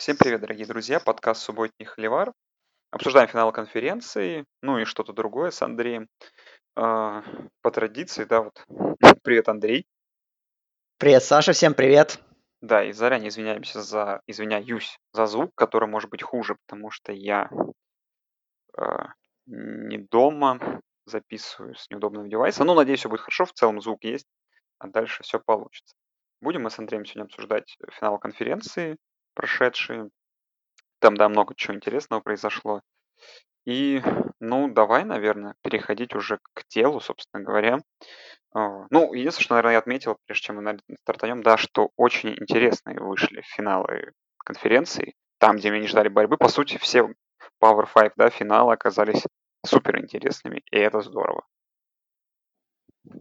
Всем привет, дорогие друзья! Подкаст «Субботний холивар». Обсуждаем финал конференции, ну и что-то другое с Андреем. А, По традиции, да, вот. Привет, Андрей. Привет, Саша, всем привет. Да, и заранее извиняемся за, извиняюсь за звук, который может быть хуже, потому что я а, не дома, записываю с неудобного девайса. Ну, надеюсь, все будет хорошо, в целом звук есть, а дальше все получится. Будем мы с Андреем сегодня обсуждать финал конференции, прошедшие. Там, да, много чего интересного произошло. И, ну, давай, наверное, переходить уже к телу, собственно говоря. А, Ну, единственное, что, наверное, я отметил, прежде чем мы наверное, стартанем, да, что очень интересные вышли финалы конференции. Там, где мы не ждали борьбы, по сути, все Power 5, да, финалы оказались супер интересными, и это здорово.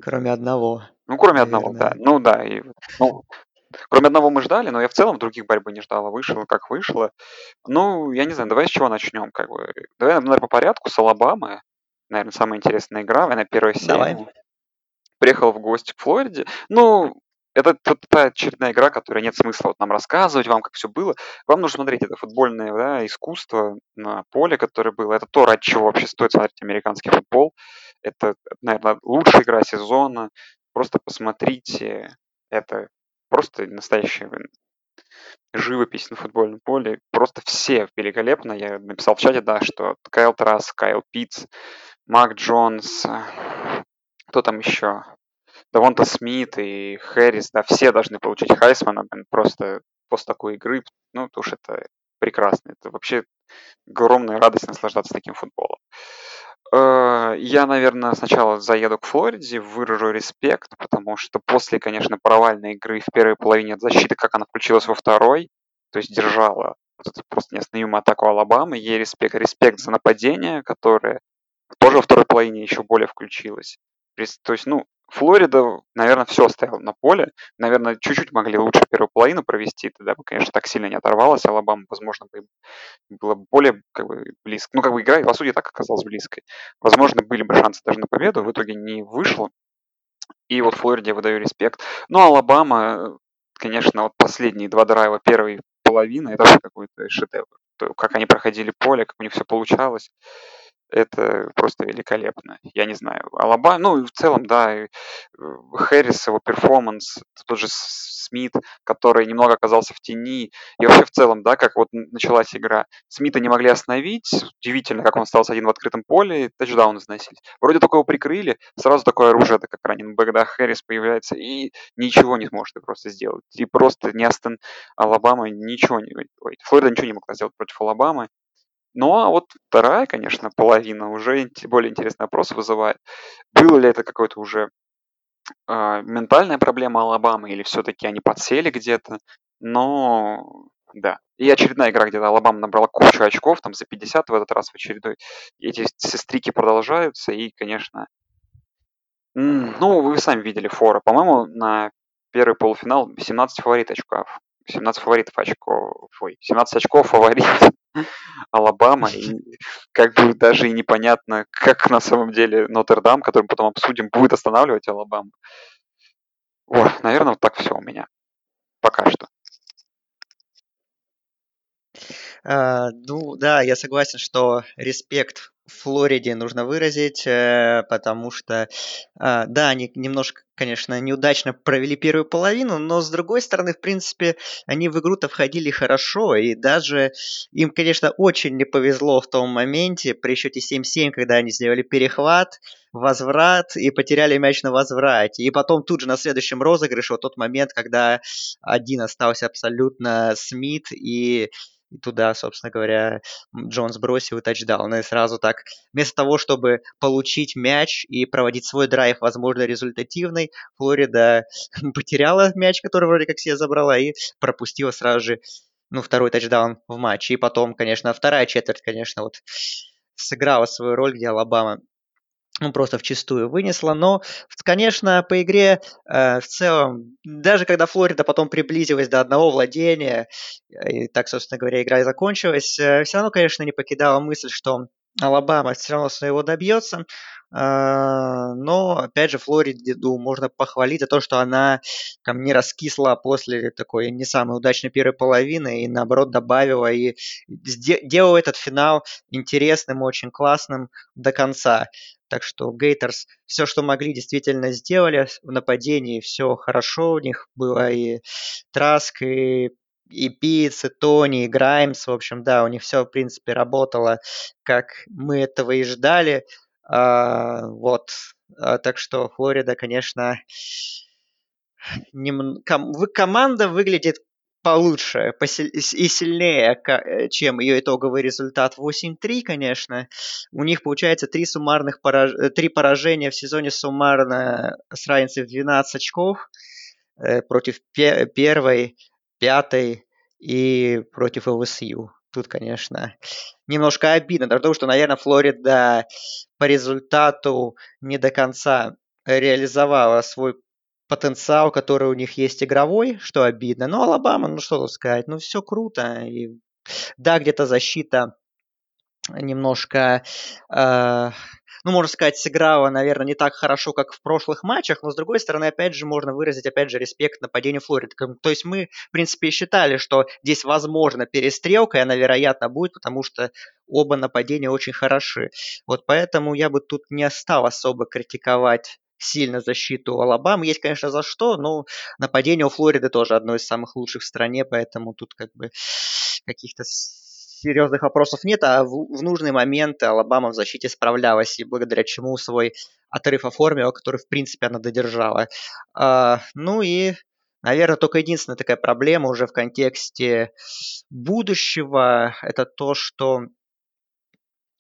Кроме одного. Ну, кроме одного, да. наверное. Ну да, и, ну, кроме одного мы ждали, но я в целом других борьбы не ждала. Вышло, как вышло. Ну, я не знаю, давай с чего начнем, как бы. Давай, наверное, по порядку, с Алабамы. Наверное, самая интересная игра, наверное, первая Давай. серия. Приехал в гости к Флориде. Ну, это т- та очередная игра, которая нет смысла вот нам рассказывать вам, как все было. Вам нужно смотреть это футбольное да, искусство на поле, которое было. Это то, ради чего вообще стоит смотреть американский футбол. Это, наверное, лучшая игра сезона. Просто посмотрите. Это просто настоящая живопись на футбольном поле. Просто все великолепно. Я написал в чате, да, что Кайл Трасс, Кайл Питц, Мак Джонс, кто там еще? Давонта Смит и Хэрис, да, все должны получить Хайсмана, просто после такой игры, ну, то уж это прекрасно. Это вообще огромная радость наслаждаться таким футболом. Э, Я, наверное, сначала заеду к Флориде, выражу респект, потому что после, конечно, провальной игры в первой половине от защиты, как она включилась во второй, то есть держала вот эту просто неостановимую атаку Алабамы, ей респект. Респект за нападение, которое тоже во второй половине еще более включилось. То есть, ну, Флорида, наверное, все оставила на поле. Наверное, чуть-чуть могли лучше первую половину провести, тогда бы, конечно, так сильно не оторвалась. Алабама, возможно, бы было более как бы, близко. Ну, как бы игра, по сути, так оказалась близкой. Возможно, были бы шансы даже на победу, в итоге не вышло. И вот Флориде выдаю респект. Ну, Алабама, конечно, вот последние два драйва первой половины, это вообще какой-то шедевр. То, Как они проходили поле, как у них все получалось, это просто великолепно. Я не знаю, Алабама, ну, и в целом, да, э, Хэррис, его перформанс, тот же Смит, который немного оказался в тени, и вообще в целом, да, как вот началась игра. Смита не могли остановить, удивительно, как он остался один в открытом поле, тачдаун износить. Вроде только его прикрыли, сразу такое оружие, как ранен да, Хэррис появляется, и ничего не сможет просто сделать. И просто не Астон Алабама ничего не... Ой, Флорида ничего не могла сделать против Алабамы. Ну, а вот вторая, конечно, половина уже более интересный вопрос вызывает. Было ли это какое-то уже а, ментальная проблема Алабамы, или все-таки они подсели где-то? Но, да. И очередная игра, где Алабама набрала кучу очков, там за 50 в этот раз в очередной. Эти сестрики продолжаются, и, конечно, ну, вы сами видели фора. По-моему, на первый полуфинал 17 фаворит очков. 17 фаворитов очков. Ой, 17 очков фаворит Алабама. И как бы даже и непонятно, как на самом деле Нотр-Дам, который мы потом обсудим, будет останавливать Алабаму. Ой, наверное, вот так все у меня. Пока что. А, ну да, я согласен, что респект Флориде нужно выразить, э, потому что, а, да, они немножко, конечно, неудачно провели первую половину, но с другой стороны, в принципе, они в игру-то входили хорошо, и даже им, конечно, очень не повезло в том моменте при счете 7-7, когда они сделали перехват, возврат и потеряли мяч на возврате. И потом тут же на следующем розыгрыше, вот тот момент, когда один остался абсолютно Смит, и и туда, собственно говоря, Джонс бросил и тачдаун. И сразу так, вместо того, чтобы получить мяч и проводить свой драйв, возможно, результативный, Флорида потеряла мяч, который вроде как себе забрала, и пропустила сразу же ну, второй тачдаун в матче. И потом, конечно, вторая четверть, конечно, вот сыграла свою роль, где Алабама ну, просто вчистую вынесла. Но, в- конечно, по игре э, в целом, даже когда Флорида потом приблизилась до одного владения, э, и так, собственно говоря, игра и закончилась, все равно, конечно, не покидала мысль, что Алабама все равно своего добьется. А, но, опять же, Флориду можно похвалить за то, что она там не раскисла после такой не самой удачной первой половины и, наоборот, добавила и делала этот финал интересным, очень классным до конца. Так что Гейтерс все, что могли, действительно сделали в нападении, все хорошо у них было, и Траск, и и Питц, и Тони, и Граймс, в общем, да, у них все, в принципе, работало, как мы этого и ждали. А, вот, а, так что Флорида, конечно, нем... ком... команда выглядит получше и сильнее, э, чем ее итоговый результат 8-3, конечно. У них получается три суммарных пораж... Э, три поражения в сезоне суммарно с разницей в 12 очков э, против пе- первой, пятой и против ЛСЮ. Тут, конечно, немножко обидно, потому что, наверное, Флорида по результату не до конца реализовала свой потенциал, который у них есть игровой, что обидно. Но Алабама, ну что тут сказать, ну все круто. И, да, где-то защита немножко э, ну, можно сказать, сыграла, наверное, не так хорошо, как в прошлых матчах, но, с другой стороны, опять же, можно выразить, опять же, респект нападению Флориды. То есть мы, в принципе, считали, что здесь возможно перестрелка, и она, вероятно, будет, потому что оба нападения очень хороши. Вот поэтому я бы тут не стал особо критиковать сильно защиту Алабамы. Есть, конечно, за что, но нападение у Флориды тоже одно из самых лучших в стране, поэтому тут как бы каких-то серьезных вопросов нет, а в, в нужный момент Алабама в защите справлялась, и благодаря чему свой отрыв оформила, который, в принципе, она додержала. А, ну и, наверное, только единственная такая проблема уже в контексте будущего, это то, что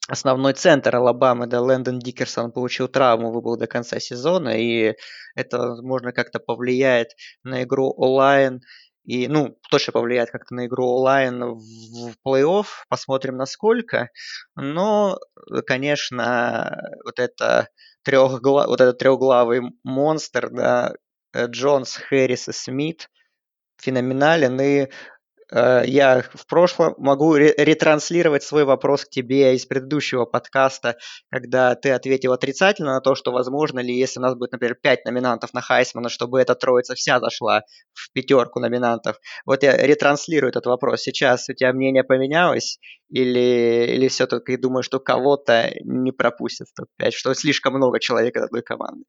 основной центр Алабамы, да, Лэндон Дикерсон получил травму, выбыл до конца сезона, и это, возможно, как-то повлияет на игру онлайн и, ну, точно повлияет как-то на игру онлайн в плей-офф, посмотрим насколько. Но, конечно, вот это трехгла... вот этот трехглавый монстр, да, э, Джонс, Хэррис и Смит феноменален, и Э, я в прошлом могу ретранслировать свой вопрос к тебе из предыдущего подкаста, когда ты ответил отрицательно на то, что возможно ли, если у нас будет, например, 5 номинантов на Хайсмана, чтобы эта троица вся зашла в пятерку номинантов. Вот я ретранслирую этот вопрос. Сейчас у тебя мнение поменялось или, или все-таки думаешь, что кого-то не пропустят в топ-5, что слишком много человек от одной команды?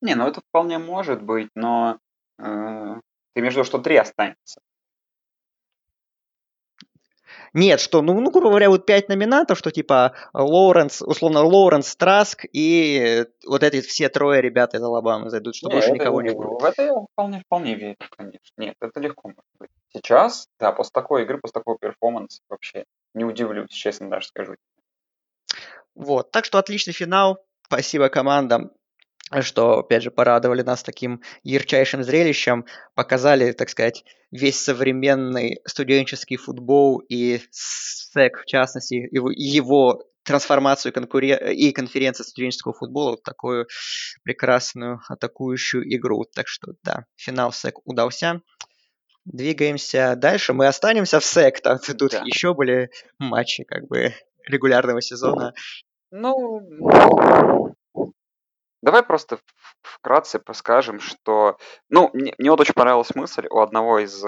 Не, ну это вполне может быть, но э, ты виду, что три останется. Нет, что, ну, ну, грубо говоря, вот пять номинантов, что типа Лоуренс, условно, Лоуренс, Траск и вот эти все трое ребят из Алабамы зайдут, что не, больше никого не будет. В это я вполне, вполне верю, конечно. Нет, это легко может быть. Сейчас, да, после такой игры, после такого перформанса вообще не удивлюсь, честно даже скажу. Вот, так что отличный финал. Спасибо командам что, опять же, порадовали нас таким ярчайшим зрелищем, показали, так сказать, весь современный студенческий футбол и СЭК, в частности, его, его трансформацию конкурен... и конференции студенческого футбола в такую прекрасную атакующую игру. Так что, да, финал СЭК удался. Двигаемся дальше. Мы останемся в СЭК. Там тут да. еще были матчи как бы регулярного сезона. Ну, Давай просто вкратце поскажем, что... Ну, мне, мне вот очень понравилась мысль у одного из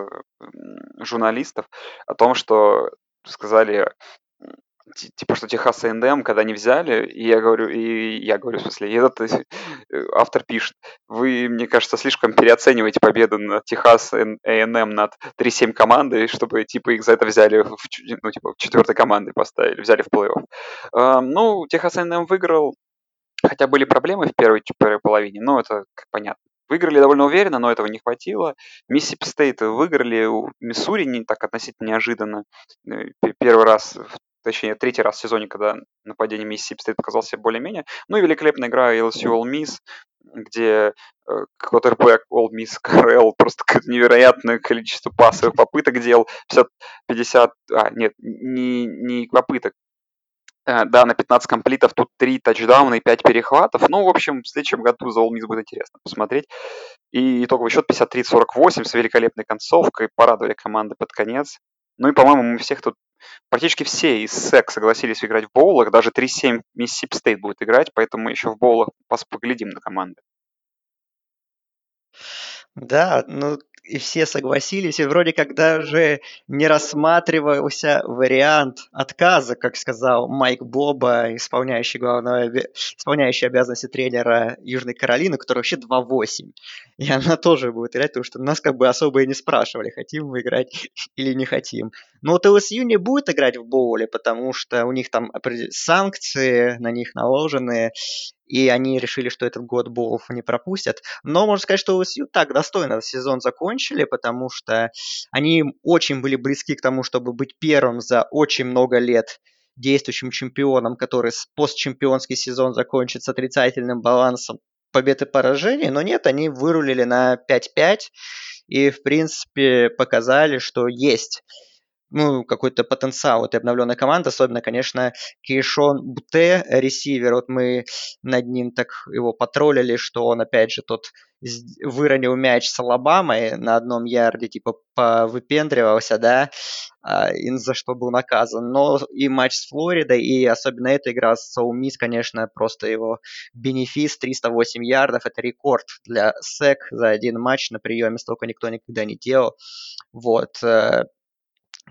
журналистов о том, что сказали, типа, что Техас A&M, когда они взяли, и я говорю, и я говорю, в смысле, и этот э, автор пишет, вы, мне кажется, слишком переоцениваете победу над Техас A&M над 3-7 командой, чтобы, типа, их за это взяли, в, ну, типа, четвертой командой поставили, взяли в плей-офф. Ну, Техас A&M выиграл, Хотя были проблемы в первой, половине, но это понятно. Выиграли довольно уверенно, но этого не хватило. Миссисипи Стейт выиграли у Миссури не так относительно неожиданно. Э, первый раз, точнее, третий раз в сезоне, когда нападение Миссисипи Стейт показался более-менее. Ну и великолепная игра LSU Ole Miss, где э, квотербек Ole Miss Коррал просто невероятное количество пасовых попыток делал. 50, 50 а, нет, не, не попыток, да, на 15 комплитов тут 3 тачдауна и 5 перехватов. Ну, в общем, в следующем году за Miss будет интересно посмотреть. И итоговый счет 53-48 с великолепной концовкой. Порадовали команды под конец. Ну и, по-моему, мы всех тут практически все из SEC согласились играть в боулах, даже 3-7 Миссисипи Стейт будет играть, поэтому еще в боулах поглядим на команды. Да, ну и все согласились, и вроде как даже не рассматривался вариант отказа, как сказал Майк Боба, исполняющий, главного, исполняющий обязанности тренера Южной Каролины, который вообще 2-8. И она тоже будет играть, потому что нас как бы особо и не спрашивали, хотим мы играть или не хотим. Но вот ЛСЮ не будет играть в боуле, потому что у них там санкции на них наложены, и они решили, что этот год боулов не пропустят. Но можно сказать, что ЛСЮ так достойно сезон закончили, потому что они очень были близки к тому, чтобы быть первым за очень много лет действующим чемпионом, который постчемпионский сезон закончит с отрицательным балансом побед и поражений, но нет, они вырулили на 5-5 и, в принципе, показали, что есть ну, какой-то потенциал этой обновленной команды, особенно, конечно, Кейшон Буте, ресивер, вот мы над ним так его потроллили, что он, опять же, тот выронил мяч с Алабамой на одном ярде, типа, повыпендривался, да, а, и за что был наказан. Но и матч с Флоридой, и особенно эта игра с Соумис, конечно, просто его бенефис, 308 ярдов, это рекорд для СЭК за один матч на приеме, столько никто никогда не делал. Вот, э,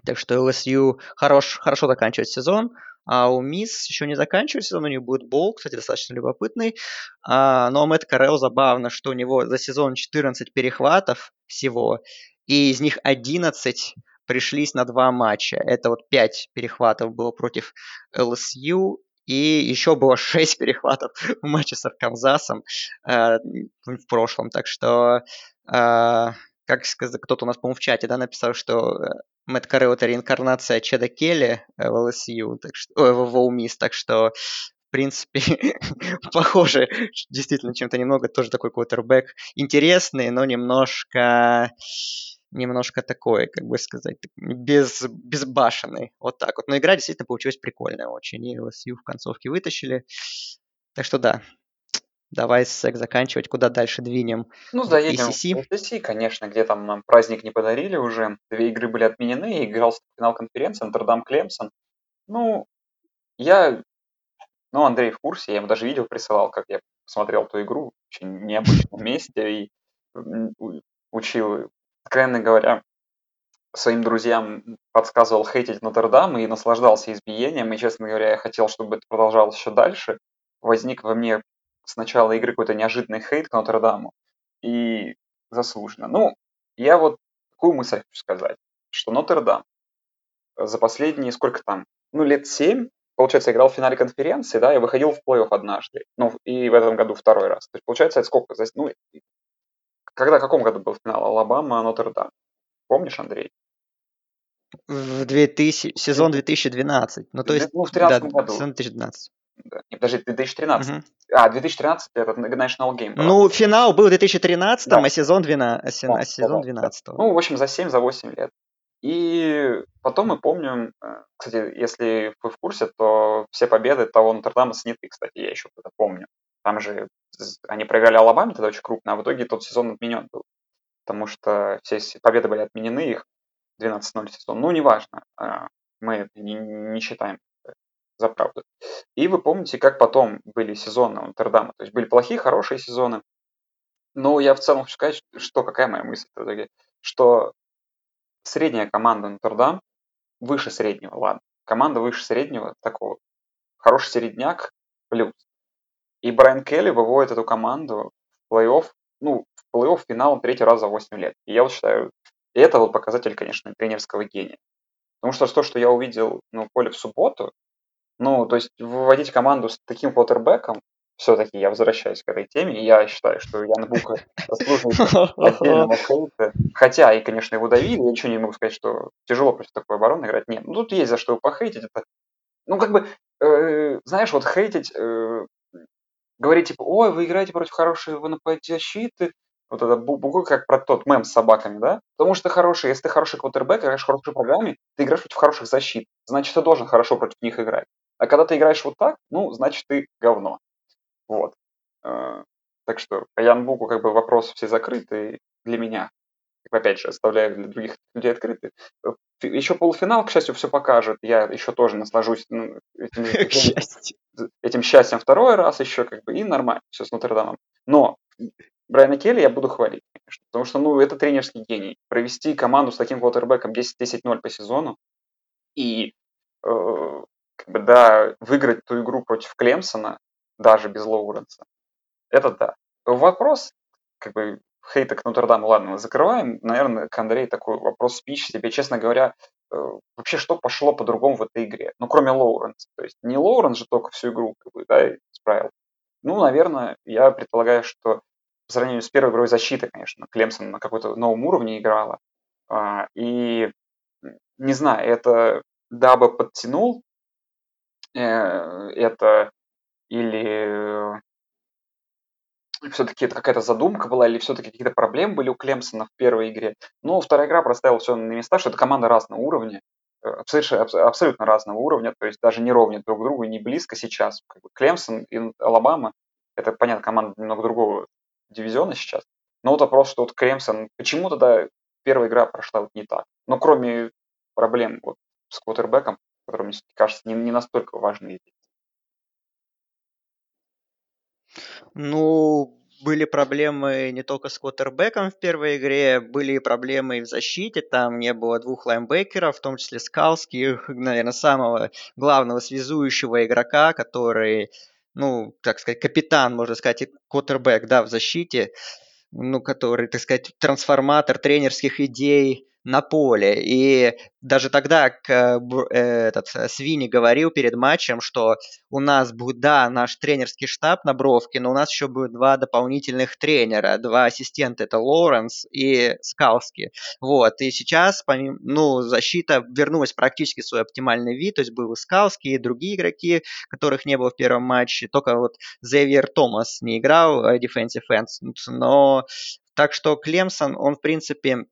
так что LSU хорош, хорошо заканчивает сезон. А у Мисс еще не заканчивает сезон, у них будет бол, кстати, достаточно любопытный. А, но Мэтт Карелл забавно, что у него за сезон 14 перехватов всего, и из них 11 пришлись на два матча. Это вот 5 перехватов было против LSU, и еще было 6 перехватов в матче с Арканзасом э, в прошлом. Так что э, как кто-то у нас, по-моему, в чате, да, написал, что э, Мэтт это реинкарнация Чеда Келли э, в LSU, так что, ой, в Волмис, так что, в принципе, похоже действительно чем-то немного, тоже такой квотербек интересный, но немножко немножко такой, как бы сказать, без, безбашенный, вот так вот. Но игра действительно получилась прикольная очень, и LSU в концовке вытащили. Так что да, Давай сек заканчивать, куда дальше двинем? Ну, заедем в ACC, конечно, где там нам праздник не подарили уже. Две игры были отменены, игрался финал конференции, Нотр-Дам-Клемсон. Ну, я... Ну, Андрей в курсе, я ему даже видео присылал, как я посмотрел ту игру в очень необычном месте и учил, откровенно говоря, своим друзьям подсказывал хейтить Нотр-Дам и наслаждался избиением. И, честно говоря, я хотел, чтобы это продолжалось еще дальше. Возник во мне с начала игры какой-то неожиданный хейт к Нотр-Даму. И заслуженно. Ну, я вот такую мысль хочу сказать, что Нотр-Дам за последние, сколько там, ну, лет семь, получается, играл в финале конференции, да, и выходил в плей-офф однажды. Ну, и в этом году второй раз. То есть, получается, это сколько? Ну, когда, в каком году был финал? Алабама, Нотр-Дам. Помнишь, Андрей? В 2000, сезон 2012. Ну, то есть, ну, в 2013 да, году. Сезон 2012. Да. Не, подожди, 2013. Угу. А, 2013 это National Game. Был. Ну, финал был в 2013, да. а сезон 12. Да, а сезон 12. Да, Ну, в общем, за 7, за 8 лет. И потом мы помним, э, кстати, если вы в курсе, то все победы того Нотр-Дама сняты, кстати, я еще это помню. Там же они проиграли Алабаме тогда очень крупно, а в итоге тот сезон отменен был. Потому что все победы были отменены, их 12-0 сезон. Ну, неважно, а, мы не считаем за правду. И вы помните, как потом были сезоны у Нотр-Дама. То есть были плохие, хорошие сезоны. Но я в целом хочу сказать, что какая моя мысль в итоге, что средняя команда Нотр-Дам выше среднего, ладно. Команда выше среднего, такого. Хороший середняк плюс. И Брайан Келли выводит эту команду в плей-офф, ну, в плей-офф финал третий раз за 8 лет. И я вот считаю, и это вот показатель, конечно, тренерского гения. Потому что то, что я увидел на поле в субботу, ну, то есть выводить команду с таким квотербеком, все-таки я возвращаюсь к этой теме, и я считаю, что Ян Бука заслуживает отдельного хейта. Хотя, и, конечно, его давили, я ничего не могу сказать, что тяжело против такой обороны играть. Нет, ну тут есть за что похейтить. Это, ну, как бы, э, знаешь, вот хейтить, э, говорить, типа, ой, вы играете против хорошей защиты, вот это буквы как про тот мем с собаками, да? Потому что ты хороший, если ты хороший квотербек, играешь в хорошей программе, ты играешь против хороших защит. Значит, ты должен хорошо против них играть. А когда ты играешь вот так, ну, значит, ты говно. Вот. Э, так что по Янбуку как бы вопрос все закрыты для меня. опять же, оставляю для других людей открытый. Еще полуфинал, к счастью, все покажет. Я еще тоже наслажусь ну, этим, этим, этим счастьем второй раз еще, как бы, и нормально все с Нотр-Дамом. Но Брайана Келли я буду хвалить, конечно, потому что, ну, это тренерский гений. Провести команду с таким квотербеком 10-10-0 по сезону и, э, как бы, да, выиграть ту игру против Клемсона, даже без Лоуренса, это да. Вопрос, как бы, хейта к Нотр-Даму, ладно, мы закрываем. Наверное, к Андрею такой вопрос спич себе, честно говоря, э, вообще что пошло по-другому в этой игре? Ну, кроме Лоуренса. То есть не Лоуренс же только всю игру как бы, да, исправил. Ну, наверное, я предполагаю, что по сравнению с первой игрой защиты, конечно, Клемсон на какой-то новом уровне играла. А, и не знаю, это Даба подтянул, это или все-таки это какая-то задумка была, или все-таки какие-то проблемы были у Клемсона в первой игре. Но вторая игра проставила все на места, что это команда разного уровня, э, абсолютно, абсолютно разного уровня, то есть даже не ровня друг другу, не близко сейчас. Клемсон и Алабама, это, понятно, команда немного другого дивизиона сейчас. Но вот вопрос, что вот Клемсон, почему тогда первая игра прошла вот не так? Но кроме проблем вот с квотербеком, которые, мне кажется, не, не настолько важны Ну, были проблемы не только с квотербеком в первой игре, были проблемы и в защите, там не было двух лайнбекеров, в том числе Скалски, наверное, самого главного связующего игрока, который, ну, так сказать, капитан, можно сказать, квотербек, да, в защите, ну, который, так сказать, трансформатор тренерских идей, на поле. И даже тогда к, э, этот, э, Свини говорил перед матчем, что у нас будет, да, наш тренерский штаб на бровке, но у нас еще будет два дополнительных тренера, два ассистента, это Лоуренс и Скалски. Вот, и сейчас, помимо, ну, защита вернулась практически в свой оптимальный вид, то есть был и Скалски, и другие игроки, которых не было в первом матче, только вот Зевьер Томас не играл, э, defensive end, но так что Клемсон, он, в принципе,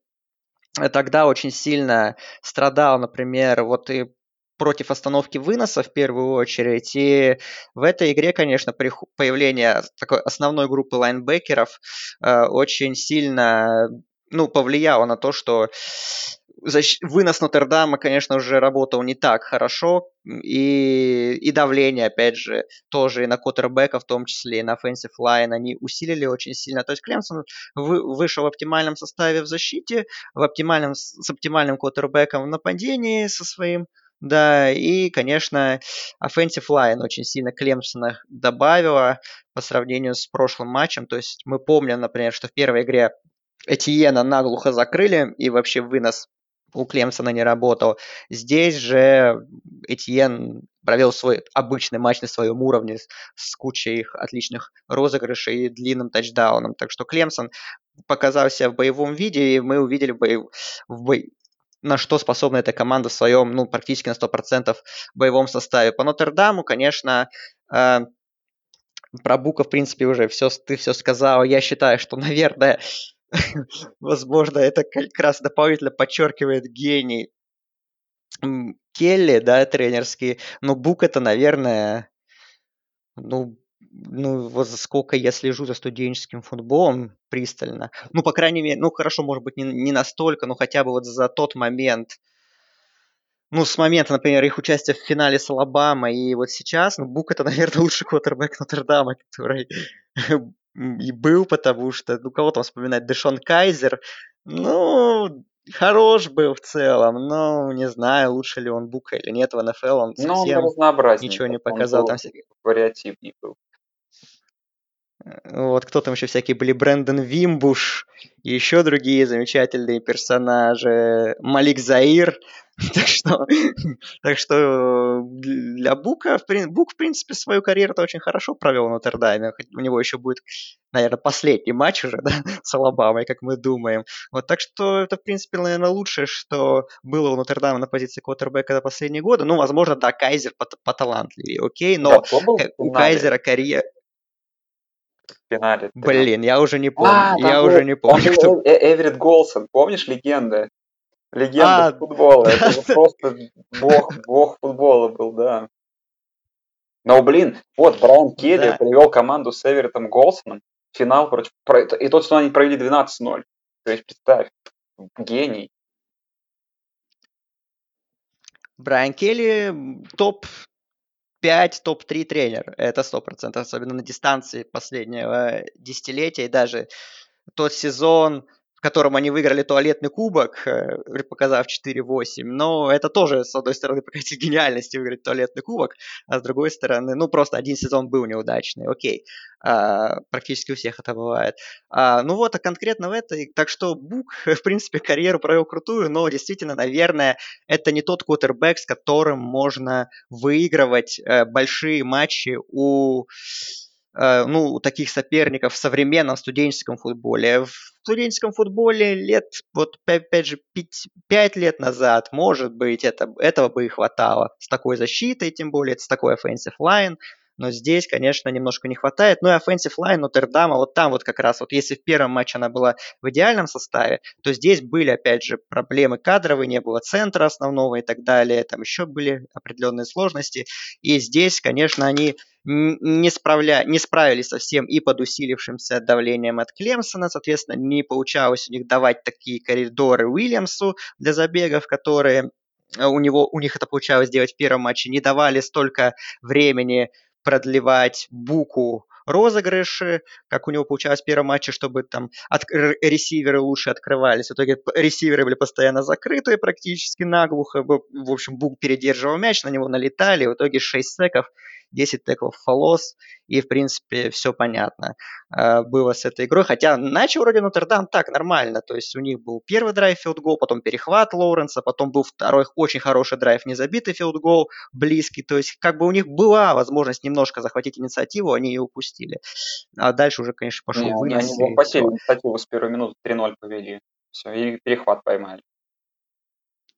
тогда очень сильно страдал, например, вот и против остановки выноса в первую очередь. И в этой игре, конечно, появление такой основной группы лайнбекеров э, очень сильно ну, повлияло на то, что защ... вынос Нотр-Дама, конечно, уже работал не так хорошо, и, и давление, опять же, тоже и на квотербека, в том числе и на offensive line, они усилили очень сильно. То есть Клемсон вы, вышел в оптимальном составе в защите, в оптимальном, с оптимальным квотербеком в нападении со своим, да, и, конечно, offensive line очень сильно Клемсона добавила по сравнению с прошлым матчем. То есть мы помним, например, что в первой игре Этьена наглухо закрыли, и вообще вынос у Клемсона не работал. Здесь же Этьен провел свой обычный матч на своем уровне с кучей их отличных розыгрышей и длинным тачдауном. Так что Клемсон показался в боевом виде, и мы увидели в. В бой... на что способна эта команда в своем, ну, практически на 100% боевом составе. По Нотр-Даму, конечно, э, про Бука, в принципе, уже все, ты все сказал. Я считаю, что, наверное, возможно, это как раз дополнительно подчеркивает гений Келли, да, тренерский. Но Бук это, наверное, ну, ну, вот сколько я слежу за студенческим футболом пристально. Ну, по крайней мере, ну, хорошо, может быть, не, не настолько, но хотя бы вот за тот момент, ну, с момента, например, их участия в финале с Алабамой и вот сейчас, ну, Бук это, наверное, лучший квотербек Нотр-Дама, который и был, потому что, ну, кого там вспоминать, Дэшон Кайзер, ну, хорош был в целом, но не знаю, лучше ли он Бука или нет в НФЛ, он совсем ну, он ничего не показал. Там вариативнее был. Вот кто там еще всякие были, Брэндон Вимбуш, и еще другие замечательные персонажи, Малик Заир, так что, так что для Бука, Бук, в принципе, свою карьеру-то очень хорошо провел в Нотр-Даме. У него еще будет, наверное, последний матч уже, да, с Алабамой, как мы думаем. Вот, так что это, в принципе, наверное, лучшее, что было у Нотр-Дама на позиции квотербека за последние годы. Ну, возможно, да, Кайзер поталантливее, окей, но да, у Кайзера карьера финале. Блин, я уже не помню. А, я уже не помню. Кто... Э, Эверетт Голсон, помнишь легенда? Легенда а, футбола. Да, Это просто бог, бог футбола был, да. Но, блин, вот Брайан Келли да. привел команду с Эвереттом Голсоном в финал против... И тот, что они провели 12-0. То есть, представь. гений. Брайан Келли топ 5, топ-3 тренер. Это 100%, особенно на дистанции последнего десятилетия. И даже тот сезон, котором они выиграли туалетный кубок, э, показав 4-8. Но это тоже, с одной стороны, показатель гениальности выиграть туалетный кубок, а с другой стороны, ну, просто один сезон был неудачный, окей. А, практически у всех это бывает. А, ну вот, а конкретно в этой, так что Бук, в принципе, карьеру провел крутую, но действительно, наверное, это не тот квотербек, с которым можно выигрывать э, большие матчи у ну, таких соперников в современном студенческом футболе. В студенческом футболе лет, вот опять же, 5, 5 лет назад, может быть, это, этого бы и хватало. С такой защитой, тем более, с такой offensive line. Но здесь, конечно, немножко не хватает. Ну и offensive line Нотр-Дама, вот там вот как раз, вот если в первом матче она была в идеальном составе, то здесь были, опять же, проблемы кадровые, не было центра основного и так далее, там еще были определенные сложности. И здесь, конечно, они не, справля... не справились совсем и под усилившимся давлением от Клемсона, соответственно, не получалось у них давать такие коридоры Уильямсу для забегов, которые э, у, него, у них это получалось делать в первом матче, не давали столько времени продлевать буку розыгрыши, как у него получалось в первом матче, чтобы там от, ресиверы лучше открывались. В итоге ресиверы были постоянно закрытые практически наглухо. В общем, Бук передерживал мяч, на него налетали. В итоге 6 секов 10 теклов for loss, и, в принципе, все понятно э, было с этой игрой. Хотя начал вроде Нотр-Дам так, нормально. То есть у них был первый драйв филдгол, потом перехват Лоуренса, потом был второй очень хороший драйв, незабитый филдгол, близкий. То есть как бы у них была возможность немножко захватить инициативу, они ее упустили. А дальше уже, конечно, пошел Не, вынос. Они, они захватили инициативу с первой минуты 3-0 повели. Все, и перехват поймали.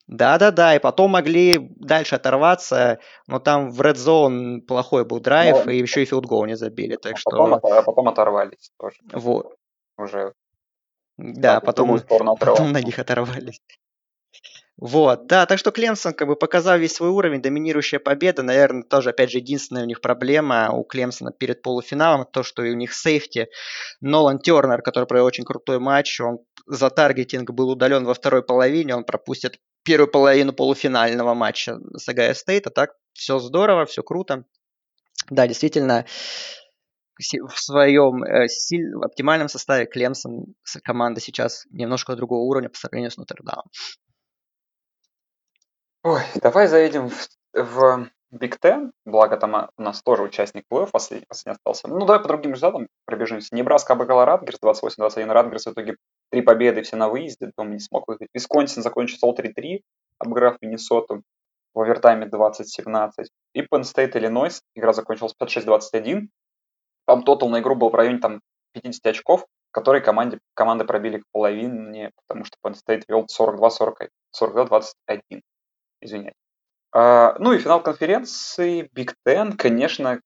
Да-да-да, и потом могли дальше оторваться, но там в Red Zone плохой был драйв, ну, и еще и филдгол не забили, так а что... Потом, а потом оторвались тоже. Вот. Уже. Да, потом, потом на них оторвались. Вот, да, так что Клемсон как бы показал весь свой уровень, доминирующая победа, наверное, тоже, опять же, единственная у них проблема у Клемсона перед полуфиналом, то, что у них сейфти Нолан Тернер, который провел очень крутой матч, он за таргетинг был удален во второй половине, он пропустит первую половину полуфинального матча с Огайо Стейт, а так все здорово, все круто. Да, действительно, в своем э, силь, в оптимальном составе Клемсон команда сейчас немножко другого уровня по сравнению с Нотр-Дамом. Ой, давай заедем в, в Big Ten, благо там у нас тоже участник плей-офф последний, последний остался. Ну, давай по другим результатам пробежимся. Небраска обыграла Ратгерс 28-21. Ратгерс в итоге три победы все на выезде, дома не смог выиграть. Висконсин закончил 3-3, обыграв Миннесоту в овертайме 20-17. И Penn State Иллинойс, игра закончилась 5-6-21. Там тотал на игру был в районе там 50 очков, которые команде, команды пробили к половине, потому что Penn State вел 42-41. Извиняюсь. А, ну и финал конференции Big Ten, конечно,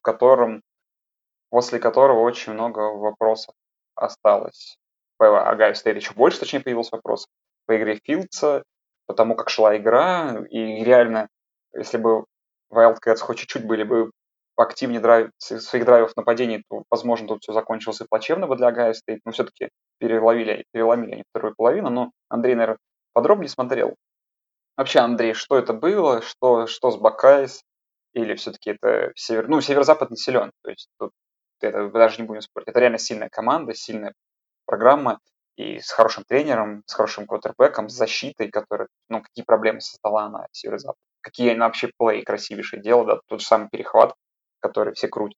в котором, после которого очень много вопросов осталось. По Огайо Стейт еще больше, точнее, появился вопрос по игре Филдса, по тому, как шла игра, и реально, если бы Wildcats хоть чуть-чуть были бы активнее драйв, своих драйвов нападений, то, возможно, тут все закончилось и плачевно бы для Огайо Стейт, но все-таки переловили, переломили они вторую половину, но Андрей, наверное, подробнее смотрел Вообще, Андрей, что это было? Что, что с Buckeyes? Или все-таки это север... Ну, северо-запад не силен. То есть тут это даже не будем спорить. Это реально сильная команда, сильная программа. И с хорошим тренером, с хорошим квотербеком, с защитой, которая, ну, какие проблемы создала она северо-запад. Какие она вообще play красивейшие делала, да, тот же самый перехват, который все крутят.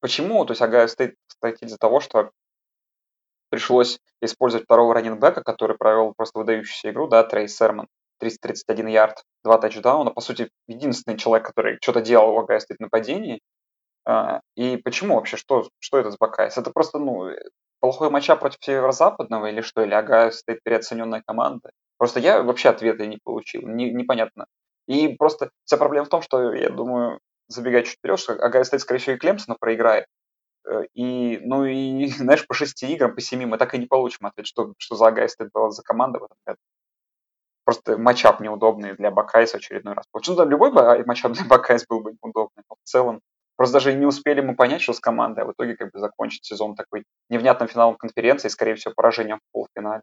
Почему? То есть Огайо Стейт, Стейт из-за того, что пришлось использовать второго раннинбека, который провел просто выдающуюся игру, да, Трей Сермон, 331 ярд, два тачдауна, по сути, единственный человек, который что-то делал в Огайо Стейт нападении. А, и почему вообще, что, что это с Buckeyes? Это просто, ну, плохой matchup против Северо-Западного или что, или Огайо Стейт переоцененная команда? Просто я вообще ответа не получил, не, непонятно. И просто вся проблема в том, что, я думаю, забегая чуть вперед, что Огайо Стейт, скорее всего, и Клемсону проиграет, и, ну и, знаешь, по шести играм, по семи мы так и не получим ответ, что, что за Агайст была за команда в этом году. Просто matchup неудобный для Buckeyes'а очередной раз. Почему да, любой matchup для Бакайс был бы неудобный, но в целом Просто даже не успели мы понять, что с командой, а в итоге как бы закончить сезон такой невнятным финалом конференции, скорее всего, поражением в полуфинале.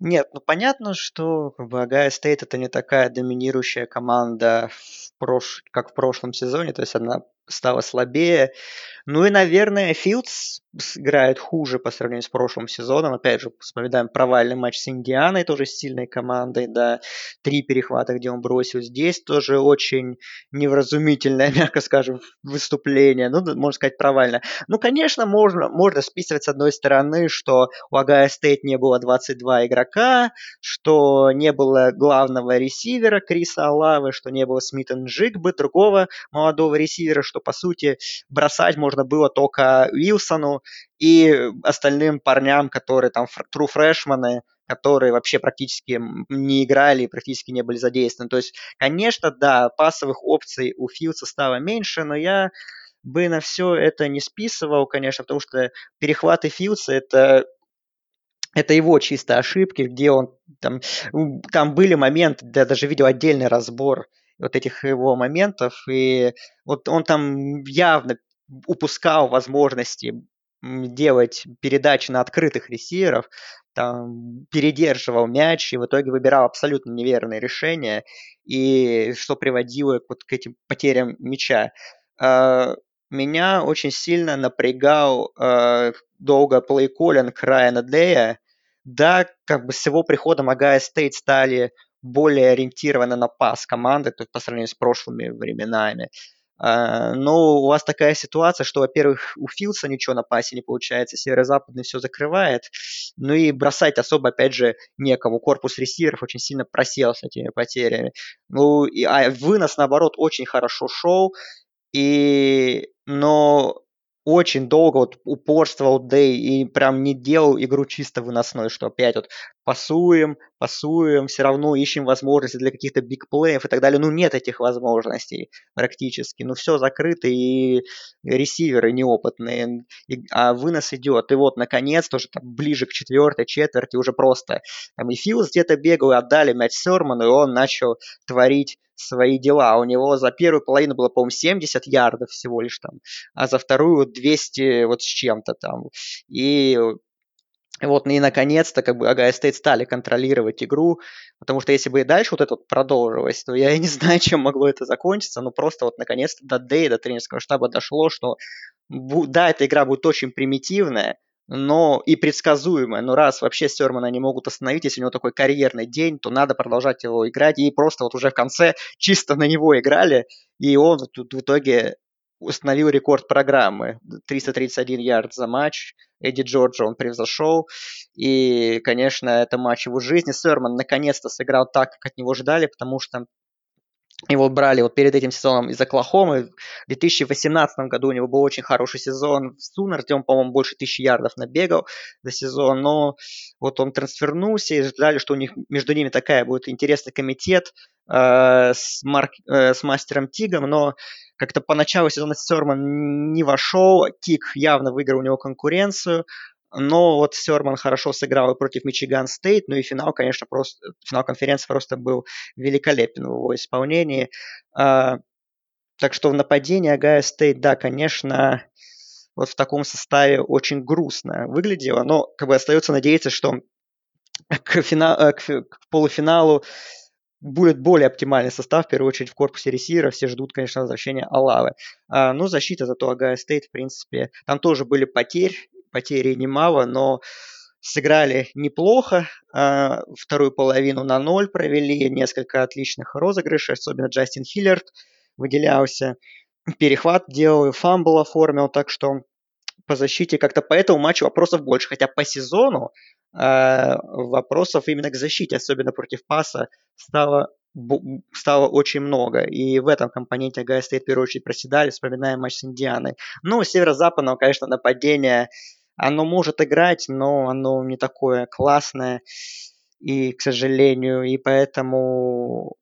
Нет, ну понятно, что как бы Огайо Стейт это не такая доминирующая команда, прош... как в прошлом сезоне, то есть она стала слабее. Ну и, наверное, Филдс играет хуже по сравнению с прошлым сезоном. Опять же, вспоминаем провальный матч с Индианой, тоже с сильной командой, да, три перехвата, где он бросил. Здесь тоже очень невразумительное, мягко скажем, выступление. Ну, можно сказать, провальное. Ну, конечно, можно, можно списывать с одной стороны, что у Агая Стейт не было 22 игрока, что не было главного ресивера Криса Алавы, что не было Смита Джигбы, другого молодого ресивера, что, по сути, бросать можно было только Уилсону, и остальным парням, которые там true фрешманы, которые вообще практически не играли и практически не были задействованы. То есть, конечно, да, пасовых опций у Филдса стало меньше, но я бы на все это не списывал, конечно, потому что перехваты Филдса это это его чисто ошибки, где он там, там были моменты, я даже видел отдельный разбор вот этих его моментов, и вот он там явно упускал возможности делать передачи на открытых ресиверов, там, передерживал мяч и в итоге выбирал абсолютно неверные решения, и что приводило вот к этим потерям мяча. А, меня очень сильно напрягал э, долго плей-коллинг Райана Дея. Да, как бы с его приходом Агая Стейт стали более ориентированы на пас команды, то есть по сравнению с прошлыми временами. А, но у вас такая ситуация, что, во-первых, у Филса ничего на пасе не получается, северо-западный все закрывает, ну и бросать особо, опять же, некому. Корпус ресиверов очень сильно просел с этими потерями. Ну, и, а вынос, наоборот, очень хорошо шел, и, но очень долго вот упорствовал Дэй и прям не делал игру чисто выносной, что опять вот пасуем, пасуем, все равно ищем возможности для каких-то бигплеев и так далее. Ну, нет этих возможностей практически. Ну, все закрыто, и ресиверы неопытные, и, а вынос идет. И вот, наконец, тоже там, ближе к четвертой четверти уже просто там и Филс где-то бегал, и отдали мяч Сёрману, и он начал творить свои дела. У него за первую половину было, по-моему, 70 ярдов всего лишь там, а за вторую 200 вот с чем-то там. И вот, и наконец-то, как бы, Огайо Стейт стали контролировать игру, потому что если бы и дальше вот это вот продолжилось, то я и не знаю, чем могло это закончиться, но просто вот наконец-то до Дэя, до тренерского штаба дошло, что да, эта игра будет очень примитивная, но и предсказуемая. Но раз вообще Сермона не могут остановить, если у него такой карьерный день, то надо продолжать его играть. И просто вот уже в конце чисто на него играли, и он в итоге установил рекорд программы. 331 ярд за матч. Эдди Джорджа он превзошел. И, конечно, это матч его жизни. Сэрман наконец-то сыграл так, как от него ждали, потому что его брали вот перед этим сезоном из Оклахомы. В 2018 году у него был очень хороший сезон в Сунарте. Он, по-моему, больше тысячи ярдов набегал за сезон. Но вот он трансфернулся и ждали, что у них между ними такая будет интересный комитет э, с, Марк, э, с Мастером Тигом. Но как-то по началу сезона Сермон не вошел. Тиг явно выиграл у него конкуренцию. Но вот Сермон хорошо сыграл и против Мичиган Стейт, ну и финал, конечно, просто финал конференции просто был великолепен в его исполнении. А, так что в нападении Огайо Стейт, да, конечно, вот в таком составе очень грустно выглядело, но как бы остается надеяться, что к, финал, э, к, к полуфиналу будет более оптимальный состав, в первую очередь в корпусе ресивера. Все ждут, конечно, возвращения Олаве. А, ну, защита зато Огайо Стейт, в принципе, там тоже были потери, потери немало, но сыграли неплохо. А, вторую половину на ноль провели, несколько отличных розыгрышей, особенно Джастин Хиллиард выделялся. Перехват делал, фамбл оформил, так что по защите как-то по этому матчу вопросов больше. Хотя по сезону э, вопросов именно к защите, особенно против паса, стало стало очень много. И в этом компоненте Гайя стоит в первую очередь проседали, вспоминаем матч с Индианой. Ну, северо-западного, конечно, нападение оно может играть, но оно не такое классное, и, к сожалению, и поэтому,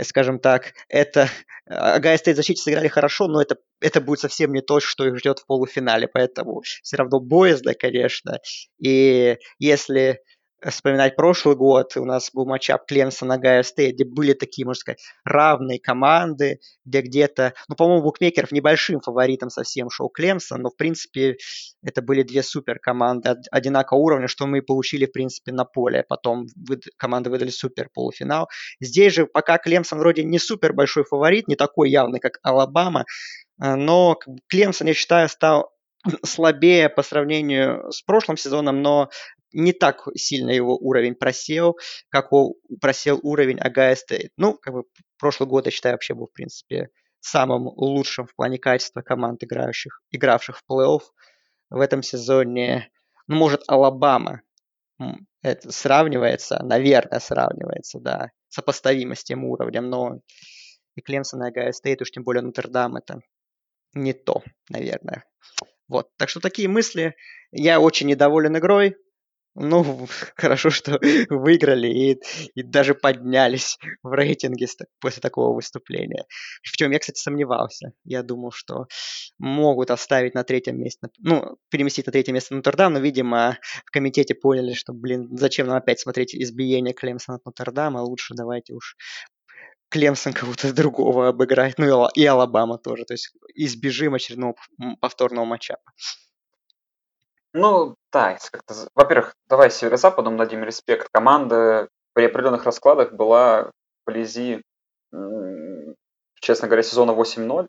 скажем так, это Огайо Стейт защите сыграли хорошо, но это, это будет совсем не то, что их ждет в полуфинале, поэтому все равно боязно, конечно, и если вспоминать прошлый год, у нас был matchup Клемсон Огайо Стейт, где были такие, можно сказать, равные команды, где где-то, ну, по-моему, букмекеров небольшим фаворитом совсем шел Клемсон, но, в принципе, это были две супер команды одинакового уровня, что мы получили, в принципе, на поле. Потом выд- команды выдали супер полуфинал. Здесь же пока Клемсон вроде не супер большой фаворит, не такой явный, как Алабама, э, но Клемсон, я считаю, стал слабее по сравнению с прошлым сезоном, но не так сильно его уровень просел, как просел уровень Огайо Стейт. Ну, как бы прошлый год, я считаю, вообще был, в принципе, самым лучшим в плане качества команд, играющих, игравших в плей-офф. В этом сезоне, ну, может, Алабама это сравнивается, наверное, сравнивается, да, сопоставимо с тем уровнем, но и Клемсон и Огайо Стейт, уж тем более Нотр-Дам, это не то, наверное. Вот, так что такие мысли. Я очень недоволен игрой, ну, хорошо, что выиграли и, и даже поднялись в рейтинге после такого выступления. В чем я, кстати, сомневался. Я думал, что могут оставить на третьем месте, ну, переместить на третье место Нотр-Дам, но, видимо, в комитете поняли, что, блин, зачем нам опять смотреть избиение Клемсона от Нотр-Дама, лучше давайте уж Клемсон кого-то другого обыграть, ну и Алабама тоже, то есть избежим очередного повторного матчапа. Ну, да, как-то... Во-первых, давай северо-западом дадим респект. Команда при определенных раскладах была вблизи, честно говоря, сезона 8-0.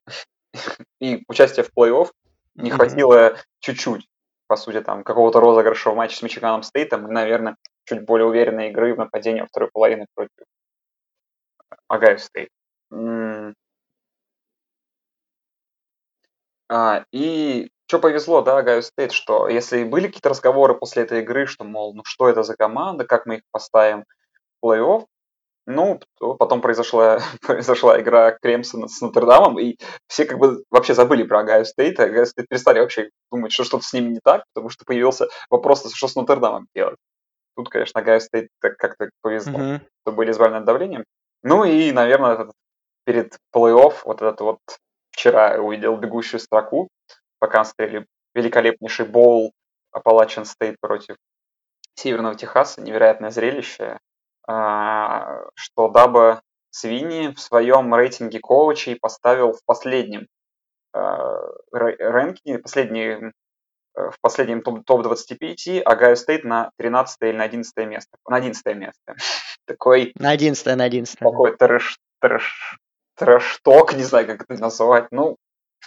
И участие в плей-офф не хватило чуть-чуть, по сути, там, какого-то розыгрыша в матче с Мичиганом Стейтом и, наверное, чуть более уверенной игры в нападении во второй половины против Огайо Стейт. А, и что повезло, да, Огайо Стейт, что если были какие-то разговоры после этой игры, что, мол, ну что это за команда, как мы их поставим в плей-офф, ну, потом произошла, произошла игра Клемсона с Нотр-Дамом, и все как бы вообще забыли про Огайо Стейт, а Огайо Стейт перестали вообще думать, что что-то с ними не так, потому что появился вопрос, что с Нотр-Дамом делать. Тут, конечно, Огайо Стейт как-то повезло, mm-hmm. что были избавлены от давления. Ну и, наверное, перед плей-офф вот этот вот вчера увидел бегущую строку, пока стреляли великолепнейший боул Appalachian State против Северного Техаса, невероятное зрелище, а, что Дабо Свини в своем рейтинге коучей поставил в последнем а, рэнкинге, последний, э, в последнем топ-25 Огайо Стейт на 13 или на 11 место. На 11 место. Такой... На 11 на 11 Такой трэш, трэш, трэш-ток, не знаю, как это назвать. Ну,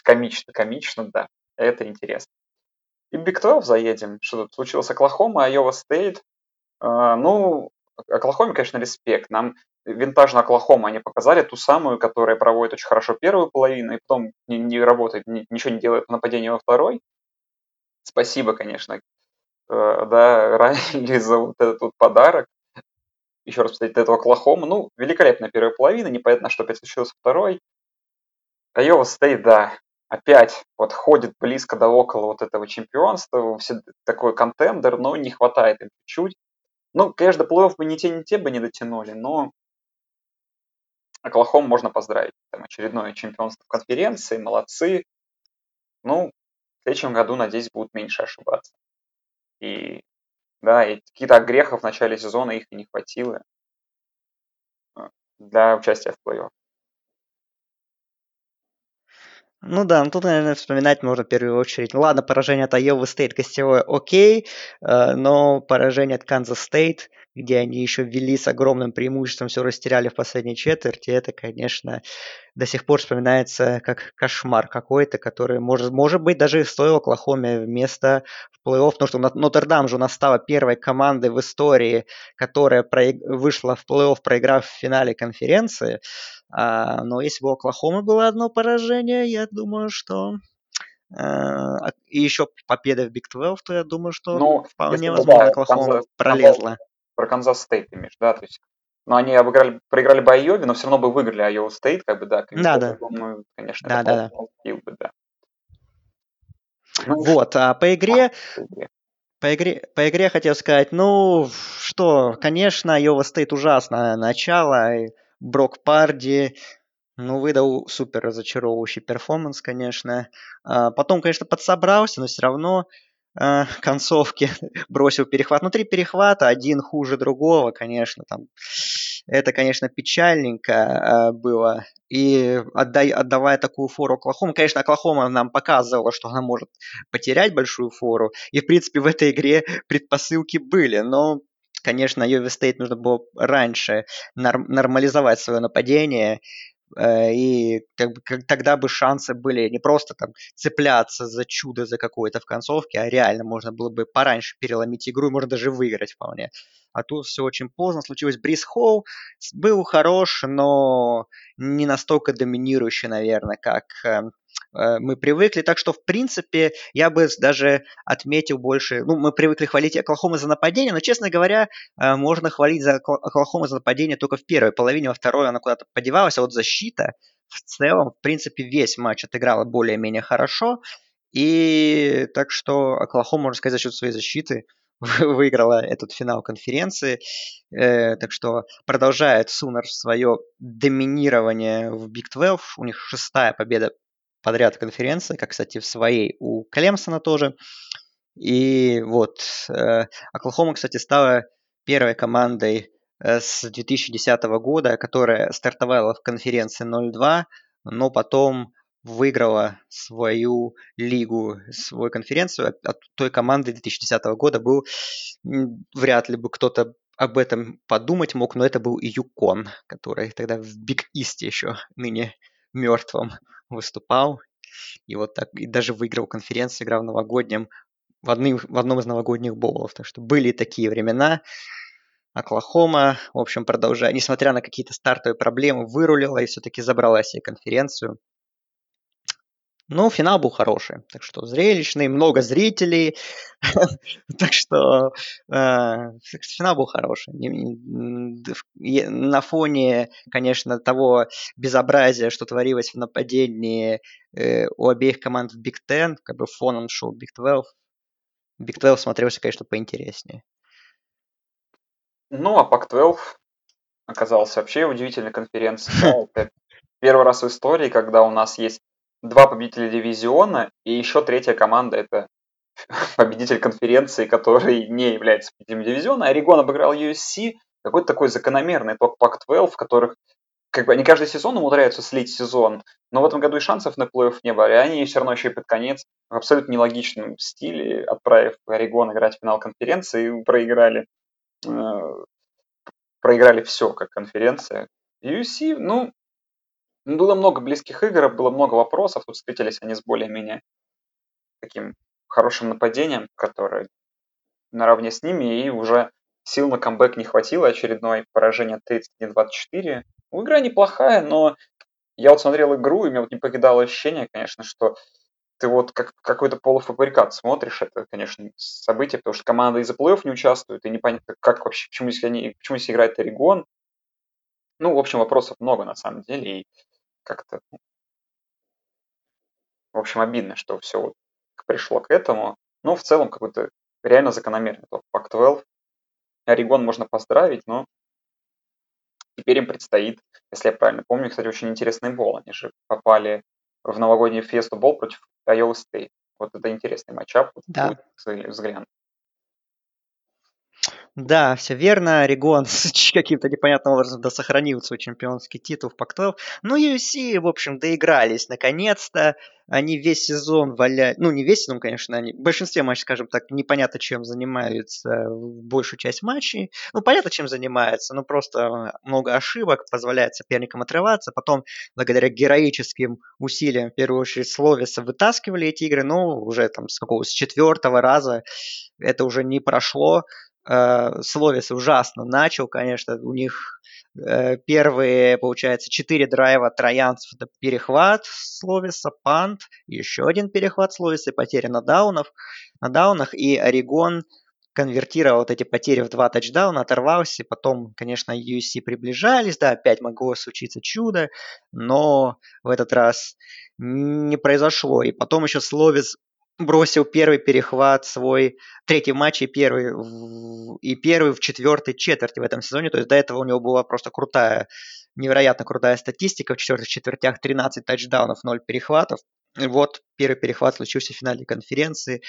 комично, комично, да. Это интересно. И Биг 12 заедем. Что тут случилось? Оклахома, Айова Стейт. Ну, Оклахоме, конечно, респект. Нам винтажно Оклахома они показали, ту самую, которая проводит очень хорошо первую половину, и потом не, не работает, не, ничего не делает по нападению во второй. Спасибо, конечно, э, да, Райли за вот этот вот подарок. Еще раз, кстати, этого Оклахома. Ну, великолепная первая половина, непонятно, что опять случилось второй. Айова Стейт, да, опять вот ходит близко до около вот этого чемпионства, все такой контендер, но не хватает им чуть-чуть. Ну, конечно, плей-офф бы ни те, ни те бы не дотянули, но Оклахом можно поздравить. Там очередное чемпионство в конференции, молодцы. Ну, в следующем году, надеюсь, будут меньше ошибаться. И да, и каких-то грехов в начале сезона их и не хватило э, для участия в плей-офф. Ну да, ну тут, наверное, вспоминать можно в первую очередь. Ну ладно, поражение от Iowa State гостевое окей, э, но поражение от Kansas State, где они еще ввели с огромным преимуществом, все растеряли в последней четверти, это, конечно, до сих пор вспоминается как кошмар какой-то, который, может, может быть, даже стоил Оклахоме место в плей-офф, потому что Нотр-Дам же у нас стала первой командой в истории, которая проиг... вышла в плей-офф, проиграв в финале конференции. А, но если бы у Оклахомы было одно поражение, я думаю, что а, и еще победа в Биг 12, то я думаю, что ну, вполне возможно да, Оклахома Канзас, пролезла. Про Канзас Стейт имеешь, да? То есть, ну, они обыграли, проиграли бы Айове, но все равно бы выиграли Айова Стейт, как бы, да. Да, да. Думаю, конечно, да, да, да. Бы, да. Ну, вот, а по игре... А, по игре, по игре хотел сказать, ну, что, конечно, Айова Стейт ужасное начало, Брок Парди, ну, выдал супер разочаровывающий перформанс, конечно. А, потом, конечно, подсобрался, но все равно э, концовке бросил перехват. Внутри перехвата один хуже другого, конечно, там это, конечно, печальненько э, было. И отдай, отдавая такую фору Оклахоме, конечно, Оклахома нам показывала, что она может потерять большую фору. И, в принципе, в этой игре предпосылки были. Но конечно, Айове Стейт нужно было раньше нормализовать свое нападение, и как бы, как, тогда бы шансы были не просто там цепляться за чудо за какое-то в концовке, а реально можно было бы пораньше переломить игру и можно даже выиграть вполне. А тут все очень поздно случилось. Брис Холл был хорош, но не настолько доминирующий, наверное, как эм, Э, мы привыкли. Так что, в принципе, я бы даже отметил больше... Ну, мы привыкли хвалить Оклахому за нападение, но, честно говоря, э, можно хвалить за Оклахому за нападение только в первой половине, во второй она куда-то подевалась, а вот защита в целом, в принципе, весь матч отыграла более-менее хорошо. И так что Оклахома, можно сказать, за счет своей защиты выиграла этот финал конференции. Э, так что продолжает Сунер свое доминирование в Big 12. У них шестая победа подряд конференции, как, кстати, в своей у Клемсона тоже. И вот, э, Оклахома, кстати, стала первой командой э, с 2010 года, которая стартовала в конференции 0-2, но потом выиграла свою лигу, свою конференцию. От, той команды 2010 года был, вряд ли бы кто-то об этом подумать мог, но это был Юкон, который тогда в Биг Исте еще ныне мертвом выступал. И вот так, и даже выиграл конференцию, играл в новогоднем, в, одни, в одном из новогодних боулов. Так что были такие времена. Оклахома, в общем, продолжая, несмотря на какие-то стартовые проблемы, вырулила и все-таки забрала себе конференцию. Ну, финал был хороший, так что зрелищный, много зрителей, так что э, финал был хороший. На фоне, конечно, того безобразия, что творилось в нападении э, у обеих команд в Big Ten, как бы фоном шел Big 12, Big 12 смотрелся, конечно, поинтереснее. Ну, а Pac-12 оказался вообще удивительной конференцией. Первый раз в истории, когда у нас есть два победителя дивизиона, и еще третья команда это победитель конференции, который не является победителем дивизиона. Орегон обыграл USC, какой-то такой закономерный итог Pac-12, в которых как бы они каждый сезон умудряются слить сезон, но в этом году и шансов на плей-офф не было, и они все равно еще и под конец в абсолютно нелогичном стиле, отправив Орегон играть в финал конференции, проиграли, э, проиграли все как конференция. USC, ну, было много близких игр, было много вопросов. Тут встретились они с более-менее таким хорошим нападением, которое наравне с ними, и уже сил на камбэк не хватило. Очередное поражение 31-24. Ну, игра неплохая, но я вот смотрел игру, и мне вот не покидало ощущение, конечно, что ты вот как какой-то полуфабрикат смотришь, это, конечно, событие, потому что команда из-за плей не участвует, и непонятно, как вообще, почему если, они, почему если играет Орегон. Ну, в общем, вопросов много на самом деле, и как-то, ну, в общем, обидно, что все вот пришло к этому. Но в целом какой-то реально закономерный топ Пак-12. Орегон можно поздравить, но теперь им предстоит, если я правильно помню, кстати, очень интересный бол. Они же попали в новогодний фесту бол против Iowa State. Вот это интересный матчап. Да. Будет взглянуть. Да, все верно. Орегон каким-то непонятным образом да, сохранил свой чемпионский титул в Пак-12. Ну, UFC, в общем, доигрались наконец-то. Они весь сезон валяют, ну, не весь сезон, конечно, они в большинстве матчей, скажем так, непонятно, чем занимаются большую часть матчей. Ну, понятно, чем занимаются, но просто много ошибок, позволяет соперникам отрываться. Потом, благодаря героическим усилиям, в первую очередь, Словеса вытаскивали эти игры, но уже там с какого, с четвертого раза это уже не прошло. Э, Словес ужасно начал, конечно, у них э, первые, получается, четыре драйва троянцев это перехват Словеса, пант, еще один перехват Словеса и потеря на даунов, на даунах, и Орегон конвертировал вот эти потери в два тачдауна, оторвался, потом, конечно, USC приближались, да, опять могло случиться чудо, но в этот раз не произошло. И потом еще Словес бросил первый перехват свой, третий матч и первый, в, и первый в четвертой четверти в этом сезоне. То есть до этого у него была просто крутая, невероятно крутая статистика. В четвертых четвертях 13 тачдаунов, 0 перехватов. вот первый перехват случился в финале конференции.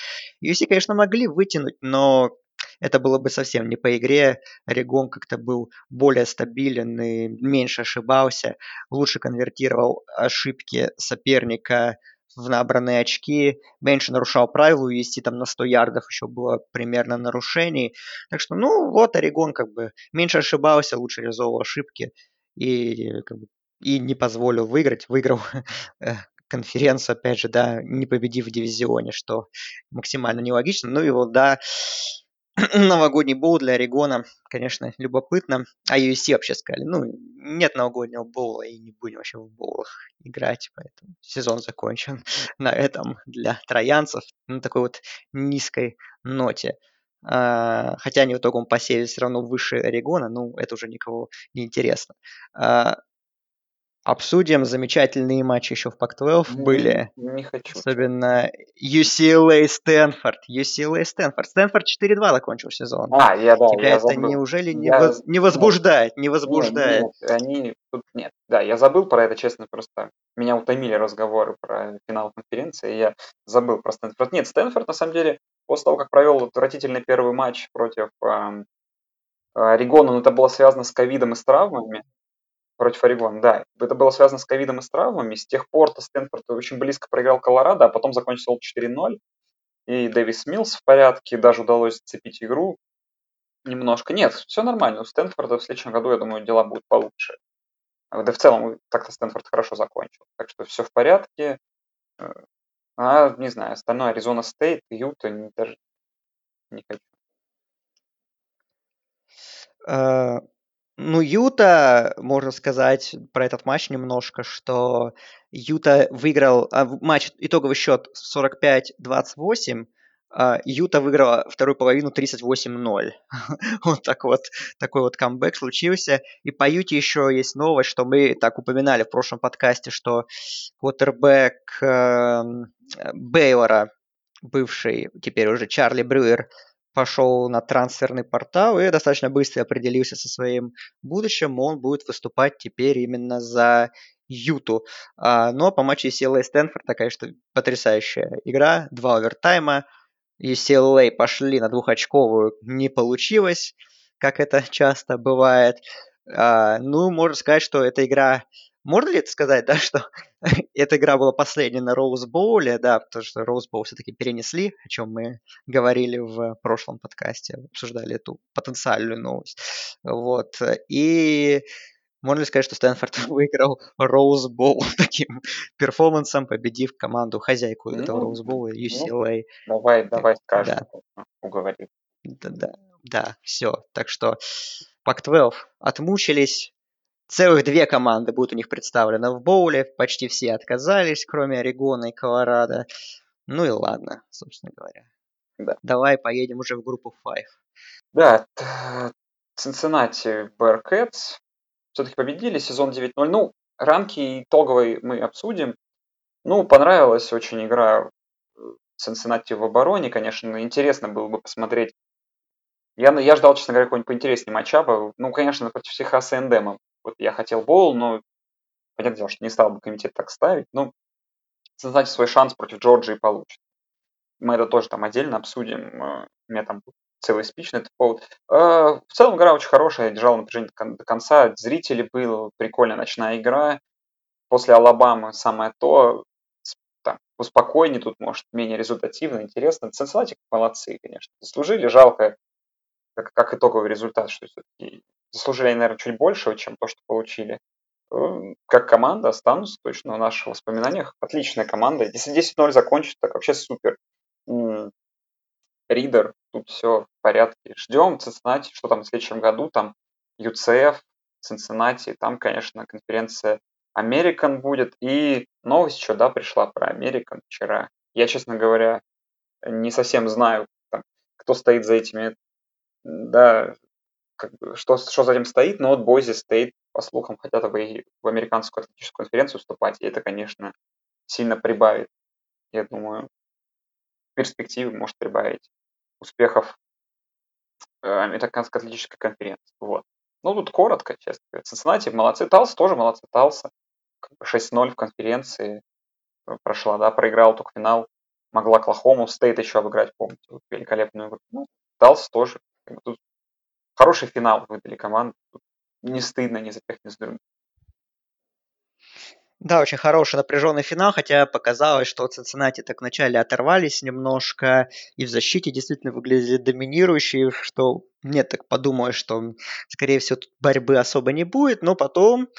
USC, конечно, могли вытянуть, но это было бы совсем не по игре. Орегон как-то был более стабилен и меньше ошибался, лучше конвертировал ошибки соперника в набранные очки, меньше нарушал правила, USC там на 100 ярдов еще было примерно нарушений. Так что, ну, вот Орегон как бы меньше ошибался, лучше реализовывал ошибки и, как бы, и не позволил выиграть, выиграл э, конференцию, опять же, да, не победив в дивизионе, что максимально нелогично. Ну и вот, да, новогодний боул для Орегона, конечно, любопытно. А USC вообще сказали, ну, нет новогоднего боула и не будем вообще в боулах играть, поэтому сезон закончен на этом для троянцев на такой вот низкой ноте. Uh, хотя они в итоге посеяли все равно выше Орегона, ну, это уже никого не интересно. Обсудим замечательные матчи еще в Pac-12 Не, были. не хочу. Особенно UCLA Стэнфорд. UCLA Стэнфорд. Стэнфорд 4-2 закончил сезон. А, я, да, Тебя я это забыл. неужели не, Я- воз- не возбуждает? Не Нет, возбуждает. нет, они тут нет. Да, я забыл про это, честно, просто меня утомили разговоры про финал конференции, я забыл про Стэнфорд. Нет, Стэнфорд, на самом деле, после того, как провел отвратительный первый матч против эм, Орегона, но это было связано с ковидом и с травмами, против Орегона, да. Это было связано с ковидом и с травмами. С тех пор-то Стэнфорд очень близко проиграл Колорадо, а потом закончил 4-0. И Дэвис Милс в порядке, даже удалось зацепить игру немножко. Нет, все нормально. У Стэнфорда в следующем году, я думаю, дела будут получше. А, Да в целом, так-то Стэнфорд хорошо закончил. Так что все в порядке. Э, А, не знаю, остальное Аризона Стейт, Юта, даже не хочу. Э, Ну, Юта, можно сказать про этот матч немножко, что Юта выиграл а, матч, итоговый счет 45-28, а Юта выиграла вторую половину 38-0. Вот так вот, такой вот камбэк случился. И по Юте еще есть новость, что мы так упоминали в прошлом подкасте, что квотербек эм, Бейлора, бывший теперь уже Чарли Брюер, пошел на трансферный портал и достаточно быстро определился со своим будущим. Он будет выступать теперь именно за Юту. А, но по матчу UCLA Стэнфорд такая что потрясающая игра. Два овертайма. UCLA пошли на двухочковую. Не получилось, как это часто бывает. А, ну, можно сказать, что эта игра... Можно ли это сказать, да, что эта игра была последняя на Роуз Боуле, да, потому что Роуз Боул все-таки перенесли, о чем мы говорили в прошлом подкасте, обсуждали эту потенциальную новость. Вот. И можно ли сказать, что Стэнфорд выиграл Роуз Боул таким перформансом, победив команду, хозяйку этого Ну, Роуз Боула, UCLA. Давай, давай скажем, Да. уговорил. Да, да, да, все. Так что Пак-12 отмучились. Целых две команды будут у них представлены в боуле. Почти все отказались, кроме Орегона и Колорадо. Ну и ладно, собственно говоря. Да. Давай поедем уже в группу 5. Да, Cincinnati Bearcats все-таки победили, сезон 9-0. Ну, рамки итоговой мы обсудим. Ну, понравилась очень игра э, Cincinnati в обороне, конечно, интересно было бы посмотреть. Я, я ждал, честно говоря, какой-нибудь поинтереснее матчапа. Ну, конечно, против Техаса Эндема. Вот я хотел бол, но понятное дело, что не стал бы комитет так ставить. Ну, Cincinnati свой шанс против Джорджии получит. Мы это тоже там отдельно обсудим. э, У меня там целый спич на этот повод. Э, В целом игра очень хорошая, держала напряжение до кон- до конца. Зрители был, прикольная ночная игра. После Алабамы самое то. Так, успокойнее тут, может, менее результативно, интересно. Cincinnati молодцы, конечно. Заслужили, жалко, как, как итоговый результат, что все-таки заслужили, наверное, чуть больше, чем то, что получили. Э, Как команда останутся точно в наших воспоминаниях. Отличная команда. Если 10-0 закончить, так вообще супер. Ридер, тут все в порядке. Ждем Цинциннати, что там в следующем году, там UCF, Цинциннати, там, конечно, конференция American будет. И новость еще, да, пришла про American вчера. Я, честно говоря, не совсем знаю, кто стоит за этими, да, как бы, что, что за этим стоит, но вот Бойзи стоит, по слухам, хотят в, в американскую атлетическую конференцию вступать, и это, конечно, сильно прибавит, я думаю, в перспективе может прибавить успехов э, американской атлетической конференции. Вот. Ну, тут коротко, честно говоря. Цинциннати молодцы, Талс тоже молодцы, Талса. Как бы 6-0 в конференции. прошла, да, проиграл только финал, могла Клахому, Стейт еще обыграть, помните, великолепную игру. Ну, Далс тоже. Тут хороший финал выдали команды. Не стыдно ни за тех, ни за других. Да, очень хороший напряженный финал, хотя показалось, что Цинциннати так вначале оторвались немножко, и в защите действительно выглядели доминирующие, что нет, так подумаю, что, скорее всего, тут борьбы особо не будет, но потом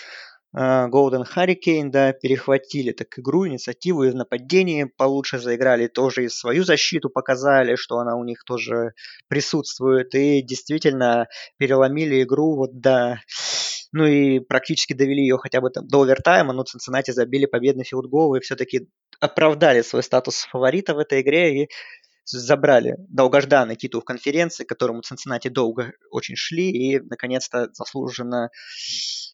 Голден Харрикейн, да, перехватили так игру, инициативу и в нападении получше заиграли, тоже и свою защиту показали, что она у них тоже присутствует, и действительно переломили игру вот до... Ну и практически довели ее хотя бы там до овертайма, но Цинциннати забили победный филдгол и все-таки оправдали свой статус фаворита в этой игре. И забрали долгожданный титул в конференции, к которому Цинциннати долго очень шли, и наконец-то заслуженно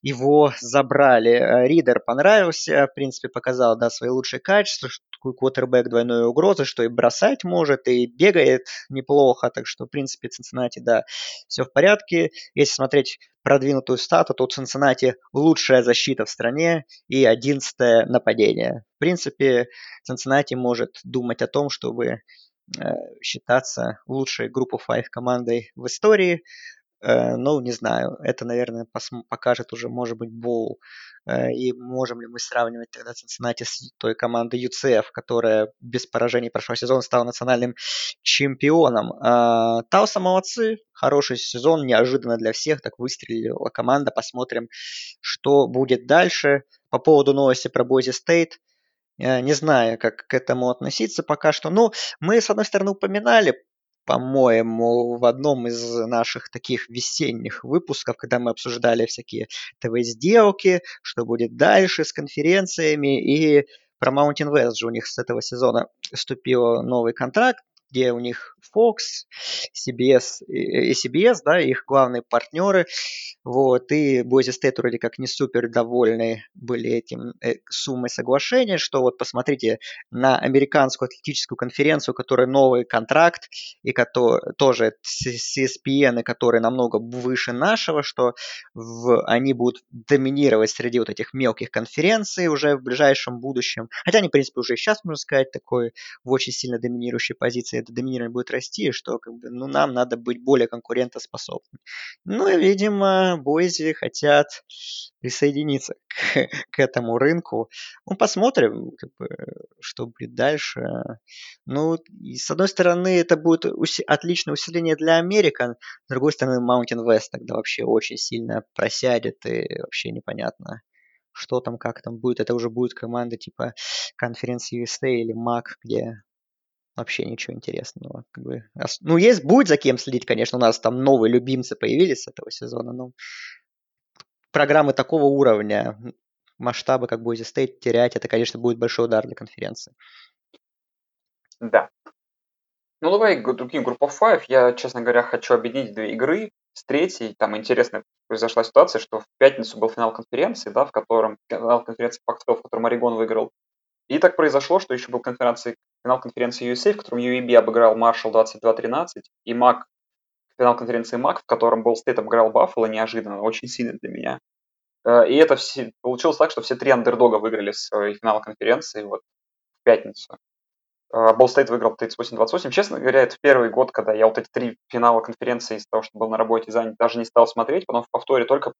его забрали. Э, Ридер понравился, в принципе, показал да, свои лучшие качества, что такой квотербек двойной угрозы, что и бросать может, и бегает неплохо, так что, в принципе, Цинциннати, да, все в порядке. Если смотреть продвинутую стату, то у Цинциннати лучшая защита в стране и одиннадцатое нападение. В принципе, Цинциннати может думать о том, чтобы считаться лучшей группой 5 командой в истории. Э, ну, не знаю, это, наверное, покажет уже, может быть, Боул. Э, и можем ли мы сравнивать тогда Цинциннати с той командой UCF, которая без поражений прошлого сезона стала национальным чемпионом. Тауса молодцы, хороший сезон, неожиданно для всех, так выстрелила команда. Посмотрим, что будет дальше. По поводу новости про Бойзи Стейт – не знаю, как к этому относиться пока что. Ну, мы, с одной стороны, упоминали, по-моему, в одном из наших таких весенних выпусков, когда мы обсуждали всякие ТВ-сделки, что будет дальше с конференциями, и про Mountain West же у них с этого сезона вступил новый контракт, где у них Fox, CBS и CBS, да, их главные партнеры, вот, и Бойзи Стейт вроде как не супер довольны были этим э, суммой соглашения, что вот посмотрите на американскую атлетическую конференцию, которая новый контракт, и который, тоже CSPN, который намного выше нашего, что в, они будут доминировать среди вот этих мелких конференций уже в ближайшем будущем. Хотя они, в принципе, уже сейчас, можно сказать, такой в очень сильно доминирующей позиции. Это доминирование будет расти, что как бы, ну, нам надо быть более конкурентоспособными. Ну и, видимо, Бойзи хотят присоединиться к, к этому рынку. Ну, посмотрим, как бы, что будет дальше. Ну, и с одной стороны, это будет уси- отличное усиление для Америка, с другой стороны, Mountain West тогда вообще очень сильно просядет, и вообще непонятно, что там, как там будет. Это уже будет команда типа конференции USA или MAC, где вообще ничего интересного. Как бы. Ну, есть, будет за кем следить, конечно, у нас там новые любимцы появились с этого сезона, но программы такого уровня, масштаба, как Boise State, терять, это, конечно, будет большой удар для конференции. Да. Ну, давай к другим группам 5. Я, честно говоря, хочу объединить две игры с третьей. Там интересная произошла ситуация, что в пятницу был финал конференции, да, в котором финал конференции Pac-12, в котором Орегон выиграл. И так произошло, что еще был конференции финал конференции USA, в котором UAB обыграл Маршалл 22-13, и МАК, финал конференции МАК, в котором Болл Стейт обыграл Баффало неожиданно, очень сильно для меня. Э, и это все, получилось так, что все три андердога выиграли свой финал конференции вот в пятницу. Болл Стейт выиграл 38-28. Честно говоря, это первый год, когда я вот эти три финала конференции из-за того, что был на работе занят, даже не стал смотреть. Потом в повторе только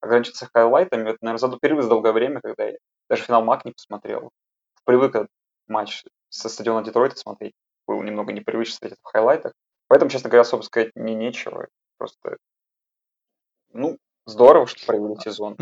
ограничился хайлайтами. Это, наверное, за впервые за долгое время, когда я даже финал МАК не посмотрел. Привык матч со стадиона Детройта смотреть. Было немного непривычно смотреть в хайлайтах. Поэтому, честно говоря, особо сказать не нечего. Просто, ну, здорово, что провели сезон.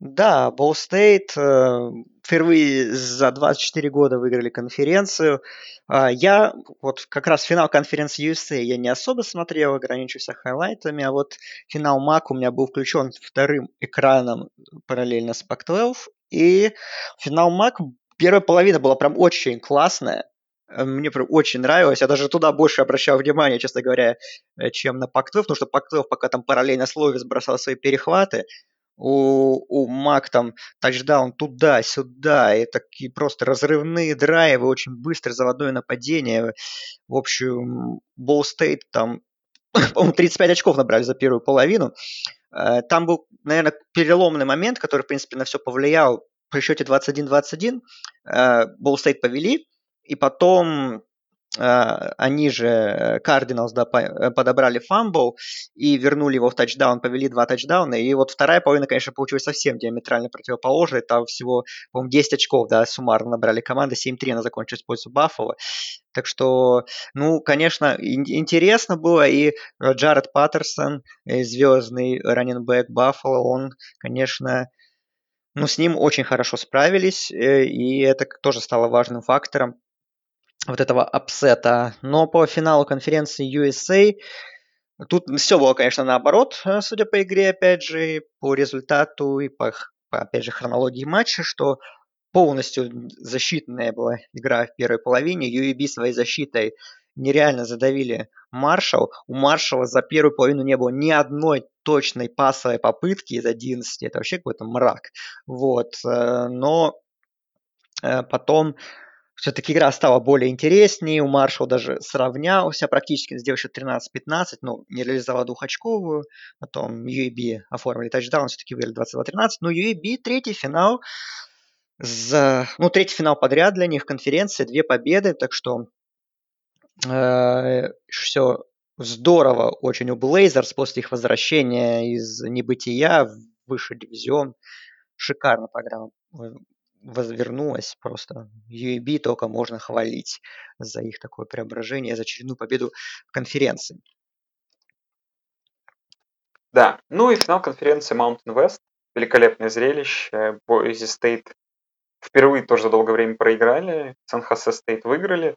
Да, Болл Стейт э, впервые за 24 года выиграли конференцию. А, я вот как раз финал конференции USA я не особо смотрел, ограничился хайлайтами, а вот финал MAC у меня был включен вторым экраном параллельно с Pac-12, и финал МАК, первая половина была прям очень классная. Э, мне прям очень нравилось. Я даже туда больше обращал внимание, честно говоря, э, чем на Пак-12, потому что Пак-12 пока там параллельно Словис бросал свои перехваты, у, у Мак там тачдаун туда-сюда, и такие просто разрывные драйвы, очень быстро заводное нападение. В общем, Болл Стейт там, по-моему, 35 очков набрали за первую половину. Э, там был, наверное, переломный момент, который, в принципе, на все повлиял. при счете 21-21 Болл Стейт повели, и потом они же, Кардиналс, да, э, подобрали фамбл и вернули его в тачдаун, повели два тачдауна, и вот вторая половина, конечно, получилась совсем диаметрально противоположной, там всего, по-моему, 10 очков, да, суммарно набрали команды, 7-3 она закончилась в пользу Баффало, так что, ну, конечно, интересно было, и Джаред Паттерсон, э, звездный раннинбэк Баффало, он, конечно, ну, с ним очень хорошо справились, э, и это тоже стало важным фактором вот этого апсета. Но по финалу конференции USA тут все было, конечно, наоборот, э, судя по игре, опять же, по результату и по, по опять же, хронологии матча, что полностью защитная была игра в первой половине. UAB своей защитой нереально задавили Маршал. У Маршала за первую половину не было ни одной точной пасовой попытки из 11. Это вообще какой-то мрак. Вот. Э, но э, потом все-таки игра стала более интереснее, у Маршал даже сравнялся, практически сделал еще 13-15, ну, не реализовал двухочковую, потом UAB оформили тачдаун, все-таки выиграли 22-13, но UAB третий финал, за, ну, третий финал подряд для них конференции, две победы, так что э, все здорово очень у Блейзерс после их возвращения из небытия в высший дивизион. Шикарно программа возвернулась просто. UAB только можно хвалить за их такое преображение, за очередную победу в конференции. Да, ну и финал конференции Mountain West. Великолепное зрелище. Boise State впервые тоже за долгое время проиграли. Сан-Хосе Стейт выиграли.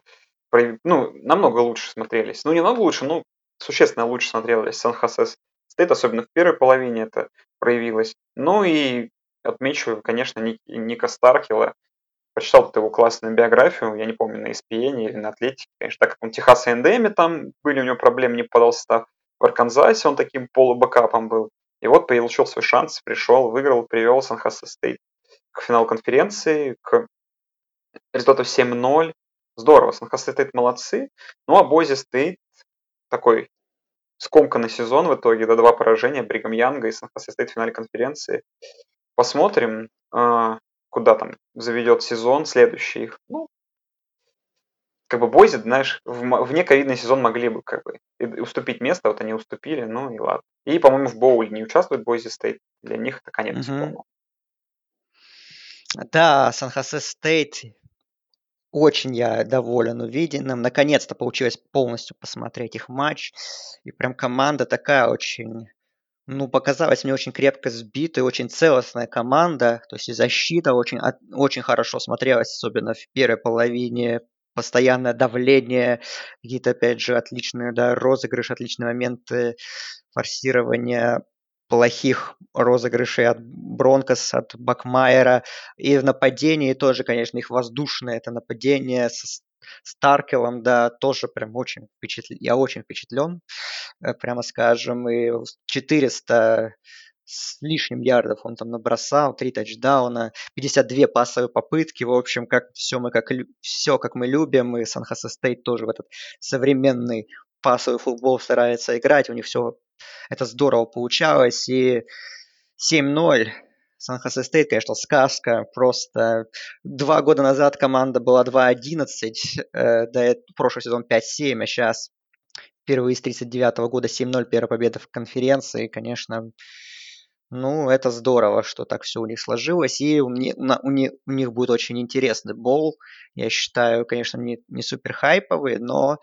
Ну, намного лучше смотрелись. Ну, не намного лучше, но существенно лучше смотрелись Сан-Хосе Стейт, особенно в первой половине это проявилось. Ну и отмечу, конечно, Ника Старкела. Прочитал тут его классную биографию, я не помню, на ESPN или на Атлетике, конечно, так как он в Техас Эндеме, там были у него проблемы, не попадал в состав. В Арканзасе он таким полубэкапом был. И вот получил свой шанс, пришел, выиграл, привел Сан-Хосе Стейт к финалу конференции, к результату 7-0. Здорово, Сан-Хосе Стейт молодцы. Ну а Бойзи Стейт такой скомканный сезон в итоге, до два поражения Бригам Янга и Сан-Хосе Стейт в финале конференции. Посмотрим, а, куда там заведет сезон следующий. Ну, как бы Бойзи, знаешь, в, вне ковидный сезон могли бы как бы уступить место, вот они уступили, ну и ладно. И, по-моему, в боуле не участвует Бойзи Стейт. Для них это конец угу. Да, Сан-Хосе Стейт очень я доволен увиденным. Наконец-то получилось полностью посмотреть их матч. И прям команда такая очень ну, показалась мне очень крепко сбитая, очень целостная команда. То есть защита очень, очень хорошо смотрелась, особенно в первой половине. Постоянное давление, какие-то, опять же, отличные да, розыгрыши, отличные моменты форсирования плохих розыгрышей от Бронкос, от Бакмайера. И в нападении тоже, конечно, их воздушное это нападение со Старкелом, да, тоже прям очень впечатлен. Я очень впечатлен, э, прямо скажем. И 400 с лишним ярдов он там набросал, 3 тачдауна, 52 пасовые попытки, в общем, как все мы как все как мы любим, и Сан Хосе Стейт тоже в этот современный пасовый футбол старается играть, у них все это здорово получалось, и 7-0 Сан-Хосе Стейт, конечно, сказка. Просто два года назад команда была 2-11, э, до прошлый сезон 5-7, а сейчас впервые с 39 года 7-0, первая победа в конференции. Конечно, ну, это здорово, что так все у них сложилось. И у, них, у, них, у них будет очень интересный бол. Я считаю, конечно, не, не супер хайповый, но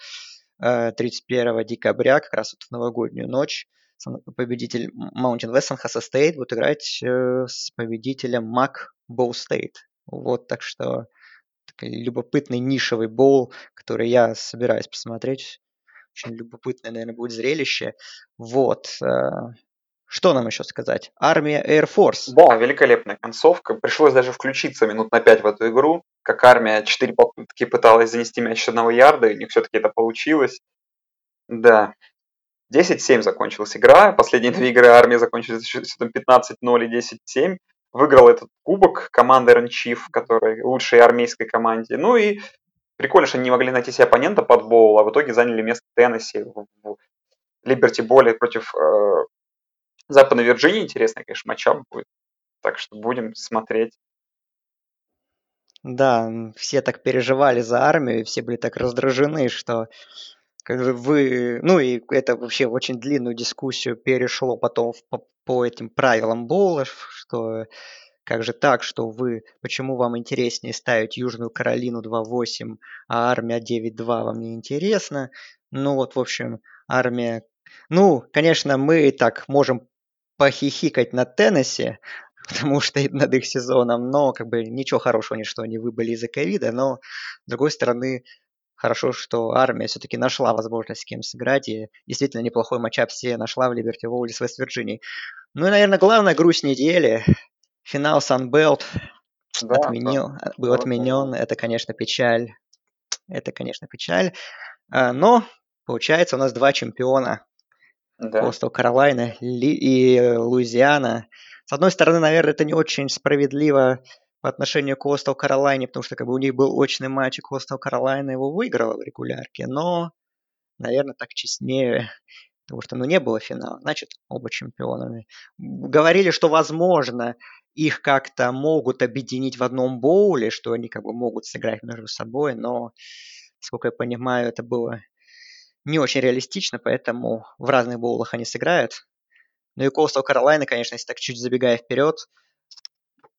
э, 31 декабря, как раз вот в новогоднюю ночь, победитель Mountain West San State будет играть э, с победителем Mac Bow State. Вот, так что такой любопытный нишевый боул, который я собираюсь посмотреть. Очень любопытное, наверное, будет зрелище. Вот. Э, что нам еще сказать? Армия Air Force. Да, великолепная концовка. Пришлось даже включиться минут на 5 в эту игру, как армия 4 попытки пыталась занести мяч с одного ярда, и у них все-таки это получилось. Да, 10-7 закончилась игра. Последние две игры армии закончились счетом 15-0 и 10-7. Выиграл этот кубок команда Iron Chief, которая лучшей армейской команде. Ну и прикольно, что они не могли найти себе оппонента под боул, а в итоге заняли место Теннесси в Либерти Боле против э, Западной Вирджинии. Интересный, конечно, матчап будет. Так что будем смотреть. Да, все так переживали за армию, все были так раздражены, что вы... Ну и это вообще в очень длинную дискуссию перешло потом по, по этим правилам Боула, что как же так, что вы... Почему вам интереснее ставить Южную Каролину 2.8, а армия 9.2 вам не интересно? Ну вот, в общем, армия... Ну, конечно, мы так можем похихикать на Теннессе, потому что над их сезоном, но как бы ничего хорошего, ни что они выбыли из-за ковида, но с другой стороны, хорошо, что армия все-таки нашла возможность с кем сыграть, и действительно неплохой матчап все нашла в Либерти Воули с Вест-Вирджинией. Ну и, наверное, главная грусть недели – финал Санбелт да, отменил, да. был отменен. Это, конечно, печаль. Это, конечно, печаль. А, но, получается, у нас два чемпиона. Да. Костел Каролайна и Луизиана – с одной стороны, наверное, это не очень справедливо по отношению к Костел Каролайне, потому что как бы у них был очный матч, и Костел Каролайна его выиграла в регулярке, но, наверное, так честнее, потому что, ну, не было финала, значит, оба чемпионами. Говорили, что, возможно, их как-то могут объединить в одном боуле, что они как бы могут сыграть между собой, но, сколько я понимаю, это было не очень реалистично, поэтому в разных боулах они сыграют. Ну и Coastal Carolina, конечно, если так чуть забегая вперед,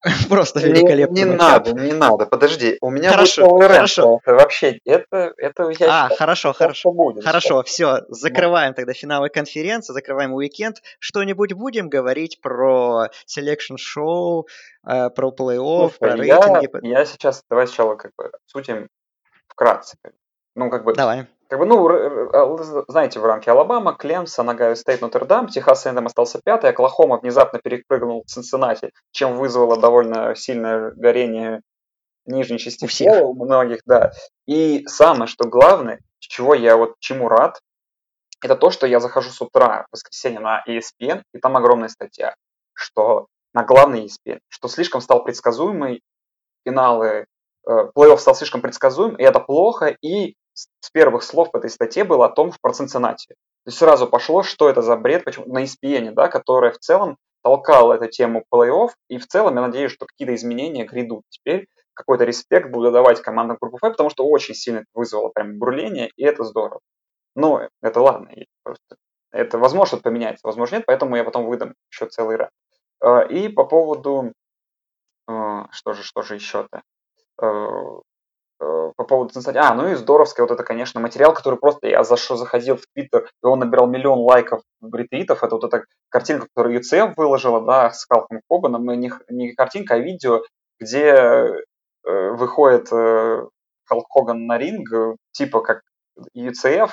просто великолепно. Не, не надо, не надо, подожди. У меня хорошо, будет хорошо. Это вообще, это, это я А, считаю, хорошо, хорошо. Будет, хорошо, все, закрываем тогда финалы конференции, закрываем уикенд. Что-нибудь будем говорить про selection show, э, про плей-офф, про рейтинги? Я, я сейчас, давай сначала как бы обсудим вкратце. Ну, как бы, давай. Как бы, ну, а, знаете, в рамке Алабама, Клемсон, Огайо Стейт, Нотр-Дам, Техас Эндем остался пятый, Оклахома внезапно перепрыгнула Цинциннати, чем вызвало довольно сильное горение нижней части у всех. у многих, да. И самое, что главное, чего я вот чему рад, это то, что я захожу с утра в воскресенье на ESPN, и там огромная статья, что на главный ESPN, что слишком стал предсказуемый, финалы, э, плей-офф стал слишком предсказуем, и это плохо, и с первых слов в этой статье было о том, про Цинциннати. То есть сразу пошло, что это за бред, почему на ESPN, да, которая в целом толкала эту тему плей-офф, и в целом я надеюсь, что какие-то изменения грядут. Теперь какой-то респект буду давать командам группы F, потому что очень сильно вызвало прям бурление, и это здорово. Но это ладно, просто это возможно что-то поменяется, возможно нет, поэтому я потом выдам еще целый ряд. А, и по поводу, а, что же, что же еще-то? Э, по поводу Цинциннати. А, ну и здоровская вот это, конечно, материал, который просто я за что заходил в Твиттер, и он набирал миллион лайков, ретвитов. Это вот эта картинка, которую UCF выложила, да, с Калком Хобаном. Не, не картинка, а видео, где э, выходит э, Халк Хоган на ринг, типа как UCF,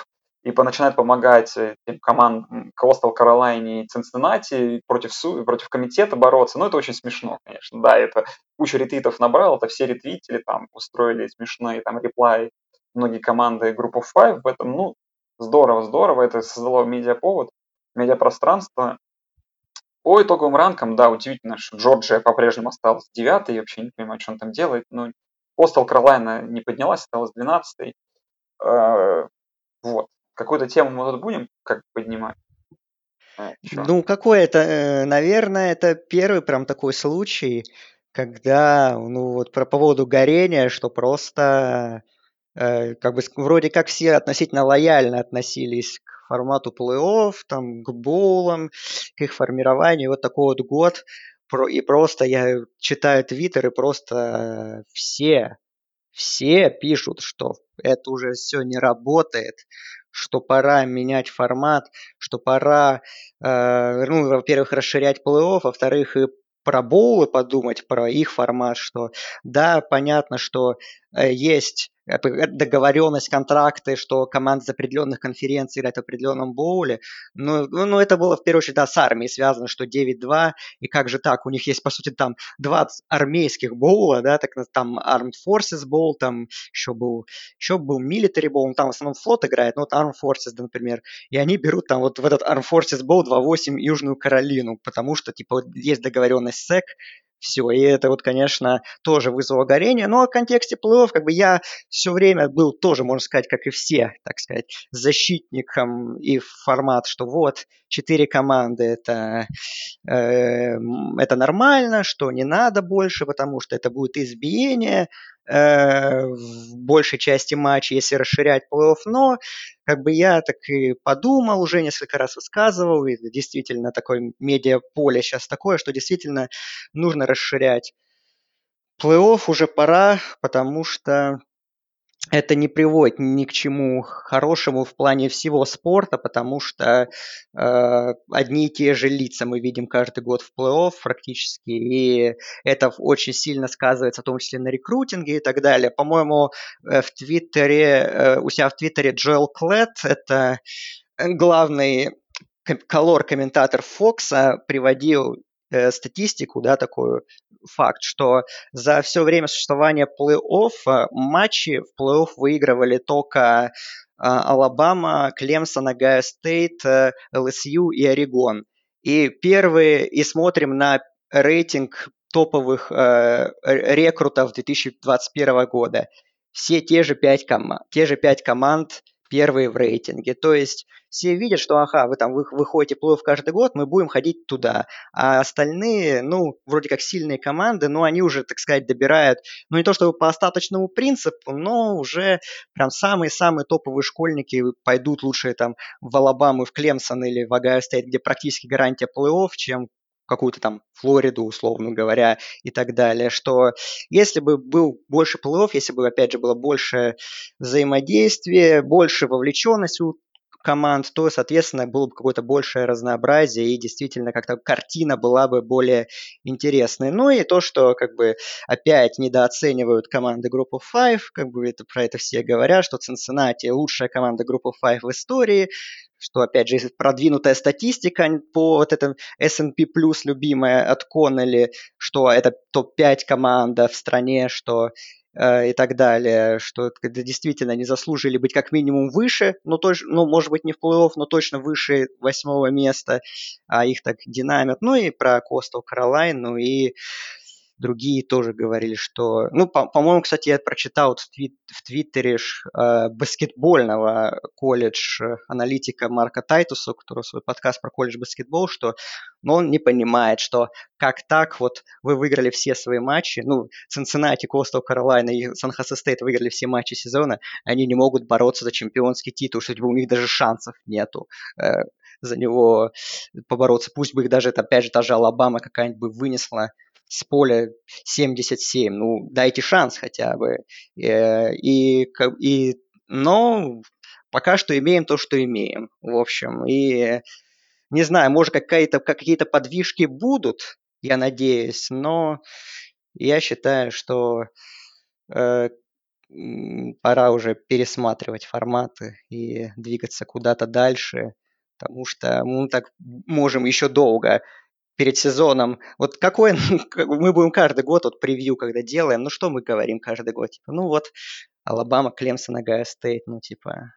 и начинает помогать этим командам Костел Каролайне и Цинциннати против, против комитета бороться. Ну, это очень смешно, конечно. Да, это кучу ретвитов набрал, это все ретвитили, там, устроили смешные там реплай многие команды группы Five в этом. Ну, здорово, здорово. Это создало медиаповод, медиапространство. По итоговым ранкам, да, удивительно, что Джорджия по-прежнему осталась девятой, я вообще не понимаю, что он там делает. Ну, Костел Каролайна не поднялась, осталась двенадцатой. Э, вот. Какую-то тему мы тут будем как поднимать? А, ну, какой это, э, наверное, это первый прям такой случай, когда, ну, вот про поводу горения, что просто э, как бы вроде как все относительно лояльно относились к формату плей-офф, там, к боулам, к их формированию. Вот такой вот год, про, и просто я читаю твиттер, и просто все, все пишут, что это уже все не работает, что пора менять формат, что пора, э, ну, во-первых, расширять плей-офф, во-вторых, и про боулы подумать, про их формат, что да, понятно, что э, есть договоренность, контракты, что команда из определенных конференций играет в определенном боуле. Ну, ну, ну, это было в первую очередь да, с армией связано, что 9-2, и как же так, у них есть, по сути, там 20 армейских боула, да, так, там Armed Forces Bowl, там еще был, еще был Military Bowl, там в основном флот играет, ну вот Armed Forces, да, например, и они берут там вот в этот Armed Forces Bowl 2-8 Южную Каролину, потому что, типа, вот есть договоренность с SEC, все. И это вот, конечно, тоже вызвало горение. Но в контексте плей-офф, как бы я все время был тоже, можно сказать, как и все, так сказать, защитником и формат, что вот, четыре команды это, э, это нормально, что не надо больше, потому что это будет избиение. Э, в большей части матчей, если расширять плей-офф, но как бы я так и подумал, уже несколько раз высказывал, и действительно такое медиаполе сейчас такое, что действительно нужно расширять плей-офф уже пора, потому что это не приводит ни к чему хорошему в плане всего спорта, потому что э, одни и те же лица мы видим каждый год в плей-офф практически, и это очень сильно сказывается, в том числе на рекрутинге и так далее. По-моему, э, в Твиттере, э, у себя в Твиттере Джоэл Клет, это главный color -комментатор Фокса, приводил э, статистику, да, такую факт, что за все время существования плей-офф э, матчи в плей-офф выигрывали только э, Алабама, Клемсон, Огайо Стейт, LSU и Орегон. И первые, и смотрим на рейтинг топовых э, рекрутов 2021 года. Все те же пять, ком- те же пять команд первые в рейтинге. То есть все видят, что, ага, вы там вы, выходите плей-офф каждый год, мы будем ходить туда. А остальные, ну, вроде как сильные команды, но они уже, так сказать, добирают, ну, не то чтобы по остаточному принципу, но уже прям самые-самые топовые школьники пойдут лучше там в Алабаму, в Клемсон или в Огайо Стейт, где практически гарантия плей-офф, чем какую-то там Флориду, условно говоря, и так далее, что если бы был больше плей-офф, если бы, опять же, было больше взаимодействия, больше вовлеченности у команд, то, соответственно, было бы какое-то большее разнообразие и действительно как-то картина была бы более интересной. Ну и то, что как бы опять недооценивают команды группы Five, как бы это, про это все говорят, что Цинциннати лучшая команда группы Five в истории, что, опять же, продвинутая статистика по вот этом S&P любимая от Коннелли, что это топ-5 команда в стране, что и так далее, что действительно не заслужили быть как минимум выше, но тоже, ну, может быть, не в плей-офф, но точно выше восьмого места, а их так динамят. Ну и про Костел Каролайну и другие тоже говорили, что... Ну, по- по-моему, кстати, я прочитал в, твит- в Твиттере э, баскетбольного колледж аналитика Марка Тайтуса, у которого свой подкаст про колледж баскетбол, что ну, он не понимает, что как так вот вы выиграли все свои матчи, ну, Цинциннати, Коустал Каролайна и Сан-Хосе Стейт выиграли все матчи сезона, они не могут бороться за чемпионский титул, что типа, у них даже шансов нету э, за него побороться. Пусть бы их даже, опять же, та же Алабама какая-нибудь бы вынесла с поля 77. Ну, дайте шанс хотя бы. Э, и, и, но пока что имеем то, что имеем. В общем, и не знаю, может какие-то какие-то подвижки будут, я надеюсь, но я считаю, что э, пора уже пересматривать форматы и двигаться куда-то дальше, потому что мы так можем еще долго перед сезоном. Вот какой мы будем каждый год вот превью, когда делаем, ну что мы говорим каждый год? Типа, ну вот Алабама, Клемсон, Огайо Стейт, ну типа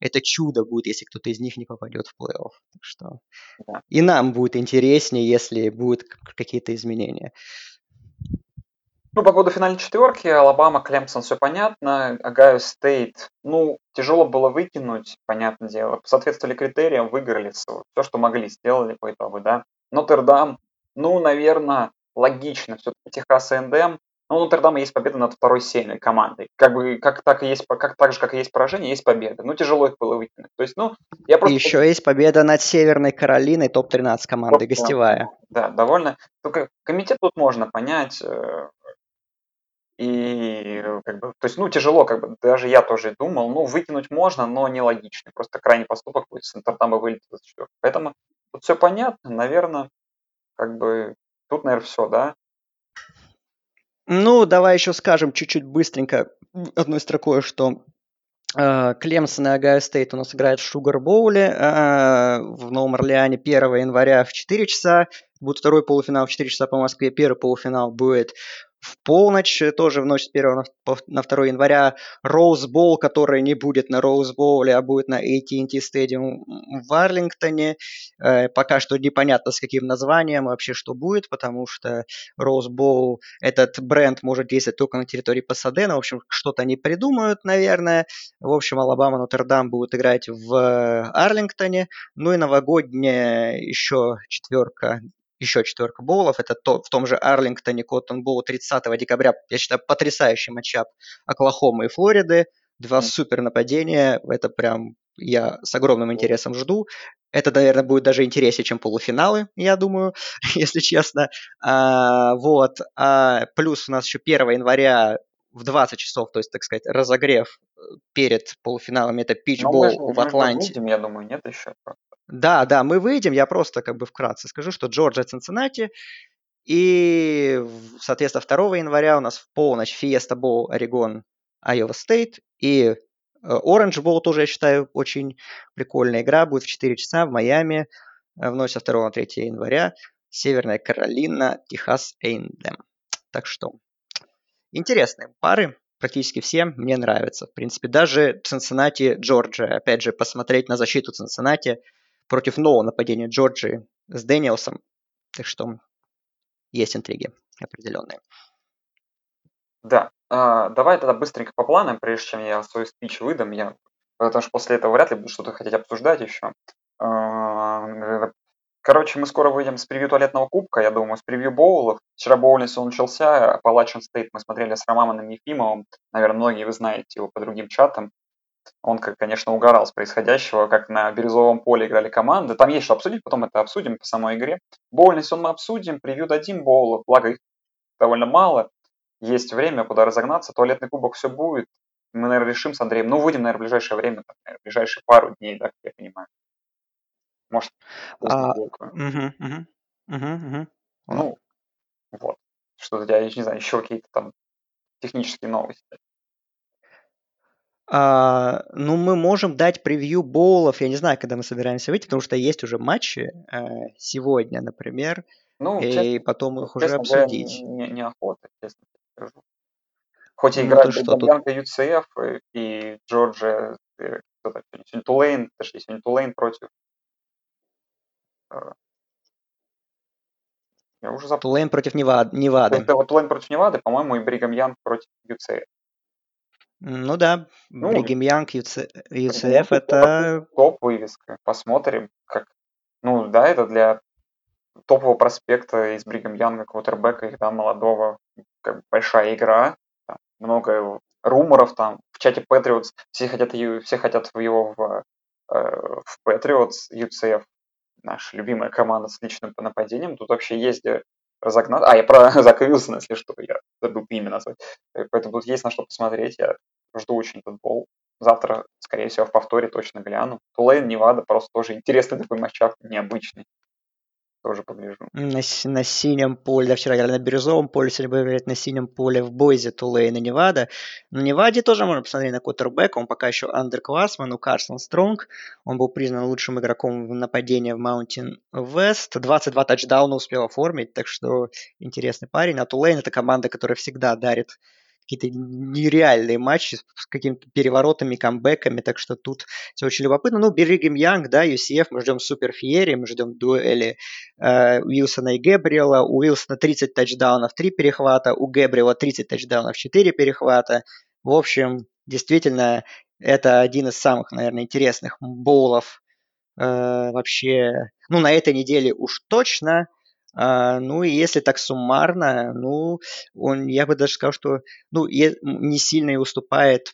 это чудо будет, если кто-то из них не попадет в плей-офф. Так что да. и нам будет интереснее, если будут какие-то изменения. Ну, по поводу финальной четверки, Алабама, Клемсон, все понятно. Огайо Стейт, ну, тяжело было выкинуть, понятное дело. Соответствовали критериям, выиграли все, что могли, сделали по итогу, да. Нотр-Дам, ну, наверное, логично. Все-таки Техас НДМ. Ну, у Нотр-Дама есть победа над второй сильной командой. Как бы, как так и есть, как так же, как и есть поражение, есть победа. Ну, тяжело их было выкинуть. То есть, ну, я просто... Еще есть победа над Северной Каролиной, топ-13 команды, гостевая. Да, довольно. Только комитет тут можно понять. Э, и как бы, то есть, ну, тяжело, как бы, даже я тоже думал, ну, выкинуть можно, но нелогично. Просто крайний поступок будет с Нотр-Дама вылетит за четвертую. Поэтому Тут все понятно, наверное, как бы тут, наверное, все, да? Ну, давай еще скажем чуть-чуть быстренько одной строкой, что э, Клемсон и Огайо Стейт у нас играют в Шугар Боуле э, в Новом Орлеане 1 января в 4 часа. Будет второй полуфинал в 4 часа по Москве. Первый полуфинал будет в полночь, э, тоже в ночь с 1 на 2 января, Роуз Боул, который не будет на Роуз Боуле, а будет на AT&T Stadium в Арлингтоне. Э, пока что непонятно с каким названием вообще что будет, потому что Роуз Боул, этот бренд может действовать только на территории Пасадена. В общем, что-то они придумают, наверное. В общем, Алабама, Нотр-Дам будут играть в Арлингтоне. Ну и новогодняя еще четверка еще четверка боулов. Это то, в том же Арлингтоне Коттон Боул 30 декабря. Я считаю, потрясающий матчап Оклахомы и Флориды. Два супер нападения. Это прям я с огромным интересом жду. Это, наверное, будет даже интереснее, чем полуфиналы, я думаю, если честно. А, вот. А, плюс у нас еще 1 января в 20 часов, то есть, так сказать, разогрев э, перед полуфиналом, это питчбол в Атланте. Выйдем, я думаю, нет еще. Да, да, мы выйдем, я просто как бы вкратце скажу, что Джорджия Цинциннати, и, соответственно, 2 января у нас в полночь Фиеста Боу Орегон Айова Стейт, и Оранж Bowl тоже, я считаю, очень прикольная игра. Будет в 4 часа в Майами э, в ночь со 2 на 3 января. Северная Каролина, Техас Эйндем. Так что интересные пары, практически все мне нравятся. В принципе, даже Цинциннати, Джорджия. Опять же, посмотреть на защиту Цинциннати против нового нападения Джорджии с Дэниелсом. Так что есть интриги определенные. Да, а, давай тогда быстренько по планам, прежде чем я свой спич выдам, я, потому что после этого вряд ли буду что-то хотеть обсуждать еще. А, короче, мы скоро выйдем с превью туалетного кубка, я думаю, с превью боулов. Вчера боулинс он начался, Appalachian Стейт мы смотрели с Романом Ефимовым, наверное, многие вы знаете его по другим чатам. Он, конечно, угорал с происходящего, как на бирюзовом поле играли команды. Там есть что обсудить, потом это обсудим по самой игре. Боулинс он мы обсудим, превью дадим боулов, благо их довольно мало есть время, куда разогнаться, туалетный кубок все будет. Мы, наверное, решим с Андреем. Ну, выйдем, наверное, в ближайшее время, так, наверное, в ближайшие пару дней, да, как я понимаю. Может, а, угу, угу, угу, угу. Ну, вот. Что у тебя, я не знаю, еще какие-то там технические новости. А, ну, мы можем дать превью боулов. Я не знаю, когда мы собираемся выйти, потому что есть уже матчи э, сегодня, например. Ну, и честно, потом их уже обсудить. Не, неохота, честно скажу. Хоть и ну, играют Бьянка UCF и, и Джорджия, э, кто так сегодня, Тулейн, точнее, сегодня Тулейн против э, я уже забыл. Тулейн против Невады. Невады. Тулейн против Невады, по-моему, и Бригам Янг против UCF. Ну да, ну, Бригам Янг, UCF, UCF это... Топ вывеска. Посмотрим, как... Ну да, это для топового проспекта из Бригам Янга, квотербека, их, да, молодого, как бы большая игра, там, много руморов там, в чате Patriots, все хотят, все хотят его в, э, в Patriots, UCF, наша любимая команда с личным нападением, тут вообще есть где разогнать. А, я про Зака Вилсона, если что, я забыл имя назвать. Э, поэтому тут есть на что посмотреть, я жду очень этот боул. Завтра, скорее всего, в повторе точно гляну. Тулейн, Невада, просто тоже интересный такой matchup, необычный тоже погляжу. На, на синем поле, да, вчера играли на бирюзовом поле, сегодня будем играть на синем поле в Бойзе, Тулейн Невада. На Неваде тоже можно посмотреть на квотербека, он пока еще underclassman, у Карсон Стронг, он был признан лучшим игроком в нападении в Маунтин Вест, 22 тачдауна успел оформить, так что интересный парень. А Тулейн это команда, которая всегда дарит какие-то нереальные матчи с какими-то переворотами, камбэками, так что тут все очень любопытно. Ну, Биригем Янг, да, UCF, мы ждем Супер Фиери, мы ждем дуэли э, Уилсона и Гэбриэла. У Уилсона 30 тачдаунов, 3 перехвата, у Гэбриэла 30 тачдаунов, 4 перехвата. В общем, действительно, это один из самых, наверное, интересных боулов э, вообще, ну, на этой неделе уж точно. А, ну, и если так суммарно, ну, он, я бы даже сказал, что ну, не сильно и уступает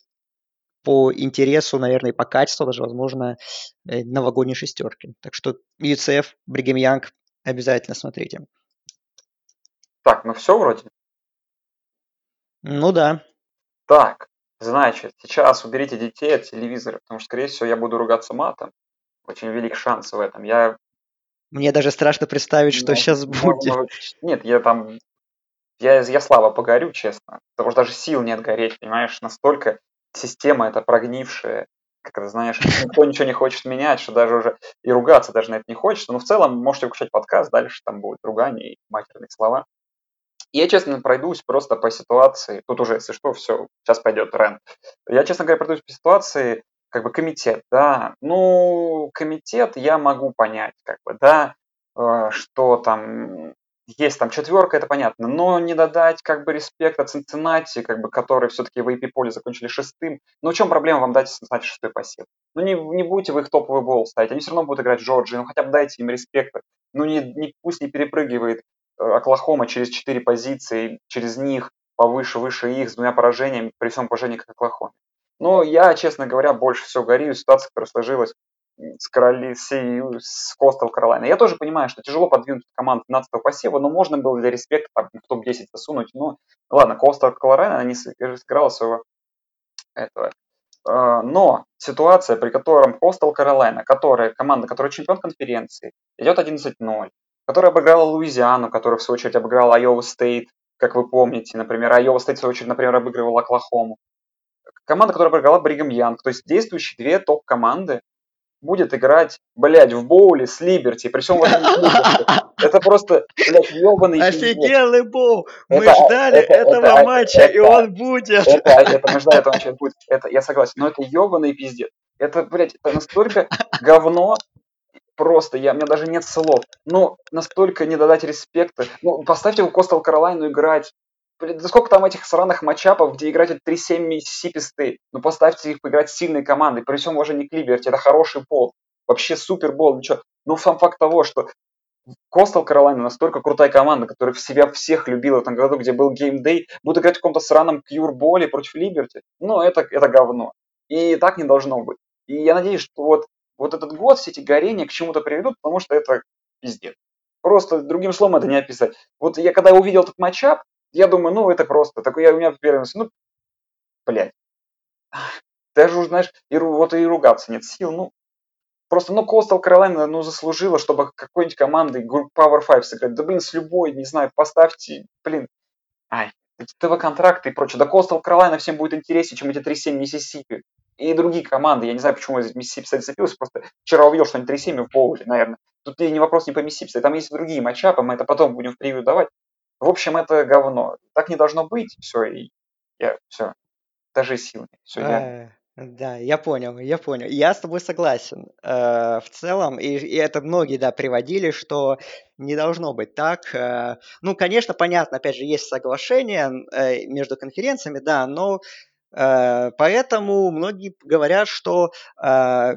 по интересу, наверное, и по качеству даже, возможно, э, новогодней шестерки. Так что UCF, Бригем Янг обязательно смотрите. Так, ну все вроде? Ну да. Так, значит, сейчас уберите детей от телевизора, потому что, скорее всего, я буду ругаться матом. Очень велик шанс в этом. Я мне даже страшно представить, что ну, сейчас будет. Ну, нет, я там... Я, я слабо погорю, честно. Потому что даже сил нет гореть, понимаешь? Настолько система это прогнившая, как это знаешь, никто ничего не хочет менять, что даже уже и ругаться даже на это не хочется. Но в целом можете включать подкаст, дальше там будет ругание и матерные слова. Я, честно, пройдусь просто по ситуации. Тут уже, если что, все, сейчас пойдет Рен. Я, честно говоря, пройдусь по ситуации, как бы комитет, да, ну, комитет я могу понять, как бы, да, э, что там есть там четверка, это понятно, но не додать как бы респекта Цинциннати, как бы, которые все-таки в AP поле закончили шестым. Ну, в чем проблема вам дать Цинциннати шестой посев? Ну, не, не будете вы их топовый бол ставить, они все равно будут играть Джорджи, ну, хотя бы дайте им респекта. ну не, не, пусть не перепрыгивает э, Оклахома через четыре позиции, через них повыше, выше их, с двумя поражениями, при всем поражении к Оклахоме. Но я, честно говоря, больше всего горю ситуация, которая сложилась с, короли, с, с Костел Каролайна. Я тоже понимаю, что тяжело подвинуть команду 15 посева, но можно было для респекта там, в топ-10 засунуть. Ну, ладно, Костел Каролайна не сыграла своего этого. А, но ситуация, при котором Костел Каролайна, которая команда, которая чемпион конференции, идет 11-0, которая обыграла Луизиану, которая в свою очередь обыграла Айова Стейт, как вы помните, например, Айова Стейт в свою очередь, например, обыгрывала Оклахому. Команда, которая обыграла Бригам Янг, то есть действующие две топ-команды, будет играть, блядь, в боуле с Либерти, при всем Это просто, блядь, ебаный Офигенный боул! Мы ждали этого матча, и он будет! Это, мы ждали этого матча, будет. Это, я согласен, но это ебаный пиздец. Это, блядь, это настолько говно, просто, я, у меня даже нет слов. Но настолько не додать респекта. Ну, поставьте его Коустал Каролайну играть да сколько там этих сраных matchup ов, где играет 3-7 Миссисипи Стейт? Ну поставьте их поиграть с сильной командой, при всем уважении к Либерти, это хороший боул, вообще супер боул, ничего. Ну сам факт того, что Коустал Каролайна настолько крутая команда, которая в себя всех влюбила в этом году, где был GameDay, будет играть в каком-то сраном Кьюр Боуле против Либерти. Ну, это, это говно. И так не должно быть. И я надеюсь, что вот, вот этот год, все эти горения к чему-то приведут, потому что это пиздец. Просто другим словом это не описать. Вот я когда увидел этот матчап, я думаю, ну, это просто. Такой я у меня первый мысль, ну, блядь. Даже уже, знаешь, и, вот и ругаться нет сил. Ну, просто, ну, Coastal Carolina, ну, заслужила, чтобы какой-нибудь командой Power 5 сыграть. Да, блин, с любой, не знаю, поставьте, блин, ай, ТВ-контракты и прочее. Да Coastal Carolina всем будет интереснее, чем эти 3-7 Миссисипи. И другие команды. Я не знаю, почему я Миссисипи, зацепился. Просто вчера увидел, что они 3-7 в боуле, наверное. Тут не вопрос не по Миссисипи. Там есть другие матчапы, мы это потом будем в превью давать. В общем, это говно. Так не должно быть. Все, и я все. Даже силы. Все, я... Э, да, я понял, я понял. Я с тобой согласен. Э, в целом, и, и это многие, да, приводили, что не должно быть так. Э, ну, конечно, понятно, опять же, есть соглашение э, между конференциями, да, но э, поэтому многие говорят, что э,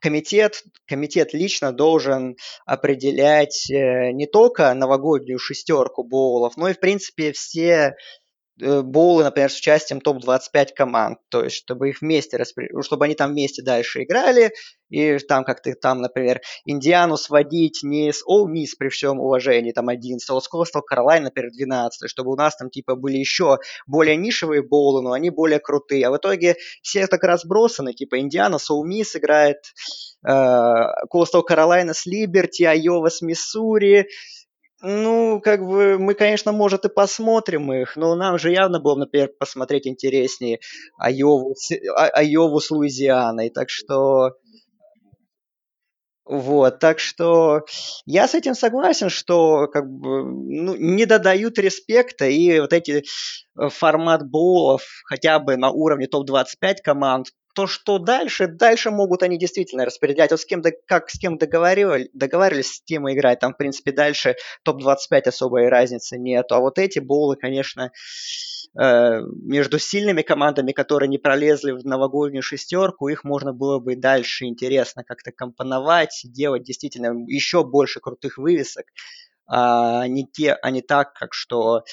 комитет, комитет лично должен определять э, не только новогоднюю шестерку боулов, но и, в принципе, все Э, боулы, например, с участием топ-25 команд, то есть чтобы их вместе, распри... чтобы они там вместе дальше играли, и там как-то там, например, Индиану сводить не с All Miss при всем уважении, там 11, а с Coastal Carolina, например, 12, чтобы у нас там типа были еще более нишевые боулы, но они более крутые, а в итоге все так разбросаны, типа Индиана с All Miss играет, э, Coastal Carolina с Liberty, Айова с Миссури, ну, как бы, мы, конечно, может, и посмотрим их, но нам же явно было, например, посмотреть интереснее Айову, а, Айову с Луизианой, так что... Вот, так что я с этим согласен, что как бы ну, не додают респекта, и вот эти э, формат боулов хотя бы на уровне топ-25 команд то, что дальше, дальше могут они действительно распределять. Вот с кем, как с кем договаривали, договаривались, с тем играть. Там, в принципе, дальше топ-25 особой разницы нет. А вот эти боулы, конечно, э, между сильными командами, которые не пролезли в новогоднюю шестерку, их можно было бы дальше интересно как-то компоновать, делать действительно еще больше крутых вывесок а не, те, а не так, как что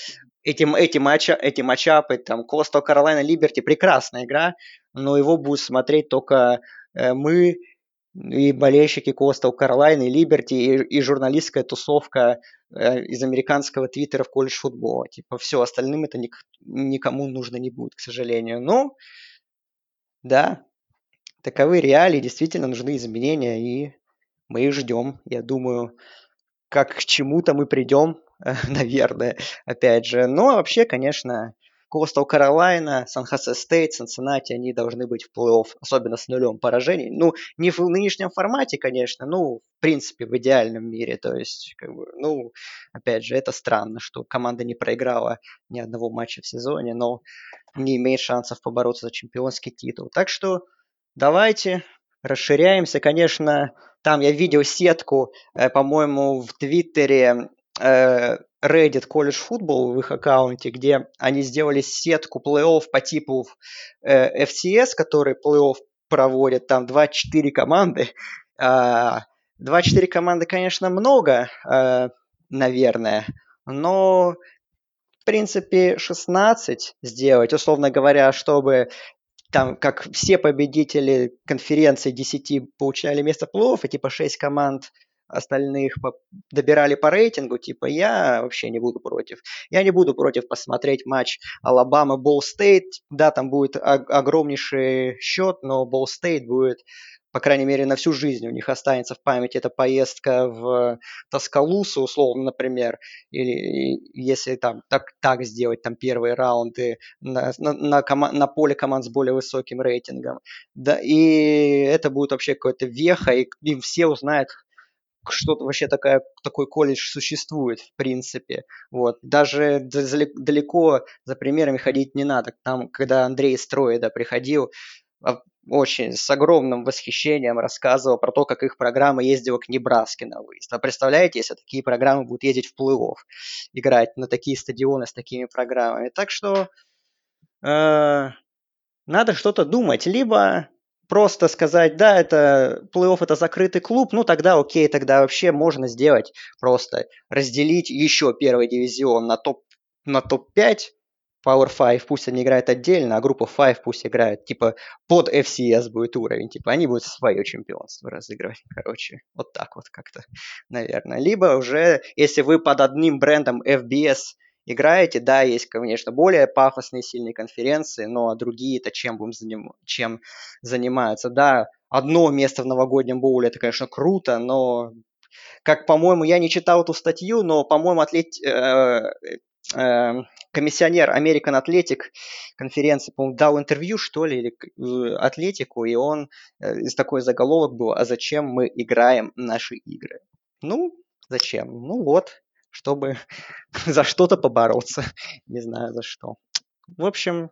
эти, эти, матча, эти матчапы, там, Coastal Carolina Liberty, прекрасная игра, но его будут смотреть только э, мы и болельщики Coastal Carolina, и Liberty, и, журналистская тусовка э, из американского твиттера в колледж футбола. Типа, все, остальным это ник, никому нужно не будет, к сожалению. Ну, да, таковы реалии, действительно нужны изменения, и мы их ждем. Я думаю, как к чему-то мы придем, наверное, опять же. Но вообще, конечно, Coastal Carolina, Сан-Хосе Стейт, Cincinnati, они должны быть в плей-офф, особенно с нулем поражений. Ну, не в нынешнем формате, конечно, ну, в принципе, в идеальном мире. То есть, как бы, ну, опять же, это странно, что команда не проиграла ни одного матча в сезоне, но не имеет шансов побороться за чемпионский титул. Так что давайте расширяемся. Конечно, там я видел сетку, э, по-моему, в Твиттере Reddit College Football в их аккаунте, где они сделали сетку плей-офф по типу э, FCS, который плей-офф проводят, там 24 команды, э, 24 команды, конечно, много, э, наверное, но в принципе 16 сделать, условно говоря, чтобы там, как все победители конференции 10 получали место плей-офф, и типа 6 команд остальных добирали по рейтингу, типа я вообще не буду против. Я не буду против посмотреть матч Алабама Болл Стейт. Да, там будет огромнейший счет, но Болл Стейт будет по крайней мере, на всю жизнь у них останется в памяти эта поездка в Тоскалусу, условно, например, или если там так, так сделать там первые раунды на, на, на, кома- на поле команд с более высоким рейтингом. Да, и это будет вообще какой-то веха, и, и все узнают, что вообще такая, такой колледж существует, в принципе. Вот. Даже далеко за примерами ходить не надо. Там, когда Андрей Строида приходил, а, очень с огромным восхищением рассказывал про то, как их программа ездила к Небраске на выезд. А представляете, если такие программы будут ездить в плей-офф, играть на такие стадионы с такими программами. Так что э, надо что-то думать. Либо просто сказать, да, это плей-офф это закрытый клуб, ну тогда окей, тогда вообще можно сделать просто разделить еще первый дивизион на топ на топ-5, Power 5 пусть они играют отдельно, а группа 5 пусть играет, типа, под FCS будет уровень, типа, они будут свое чемпионство разыгрывать, короче, вот так вот как-то, наверное. Либо уже, если вы под одним брендом FBS играете, да, есть, конечно, более пафосные сильные конференции, но другие-то чем, будем заним... чем занимаются, да, одно место в новогоднем боуле, это, конечно, круто, но как, по-моему, я не читал эту статью, но, по-моему, атлет... Э, э, комиссионер American Athletic конференции, по-моему, дал интервью, что ли, или Атлетику, и он, э, такой заголовок был, а зачем мы играем наши игры? Ну, зачем? Ну вот, чтобы за что-то побороться. Не знаю за что. В общем,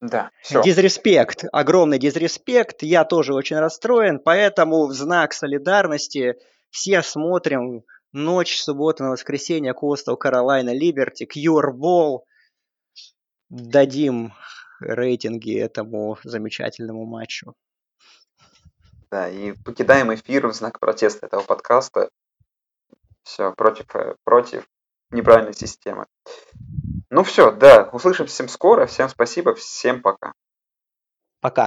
да, все. Дизреспект, огромный дизреспект. Я тоже очень расстроен, поэтому в знак солидарности все смотрим Ночь субботы на воскресенье Костел Каролайна Либерти, Кьюрбол. Дадим рейтинги этому замечательному матчу. Да, и покидаем эфир в знак протеста этого подкаста. Все, против, э, против неправильной системы. Ну все, да, услышимся всем скоро. Всем спасибо, всем пока. Пока.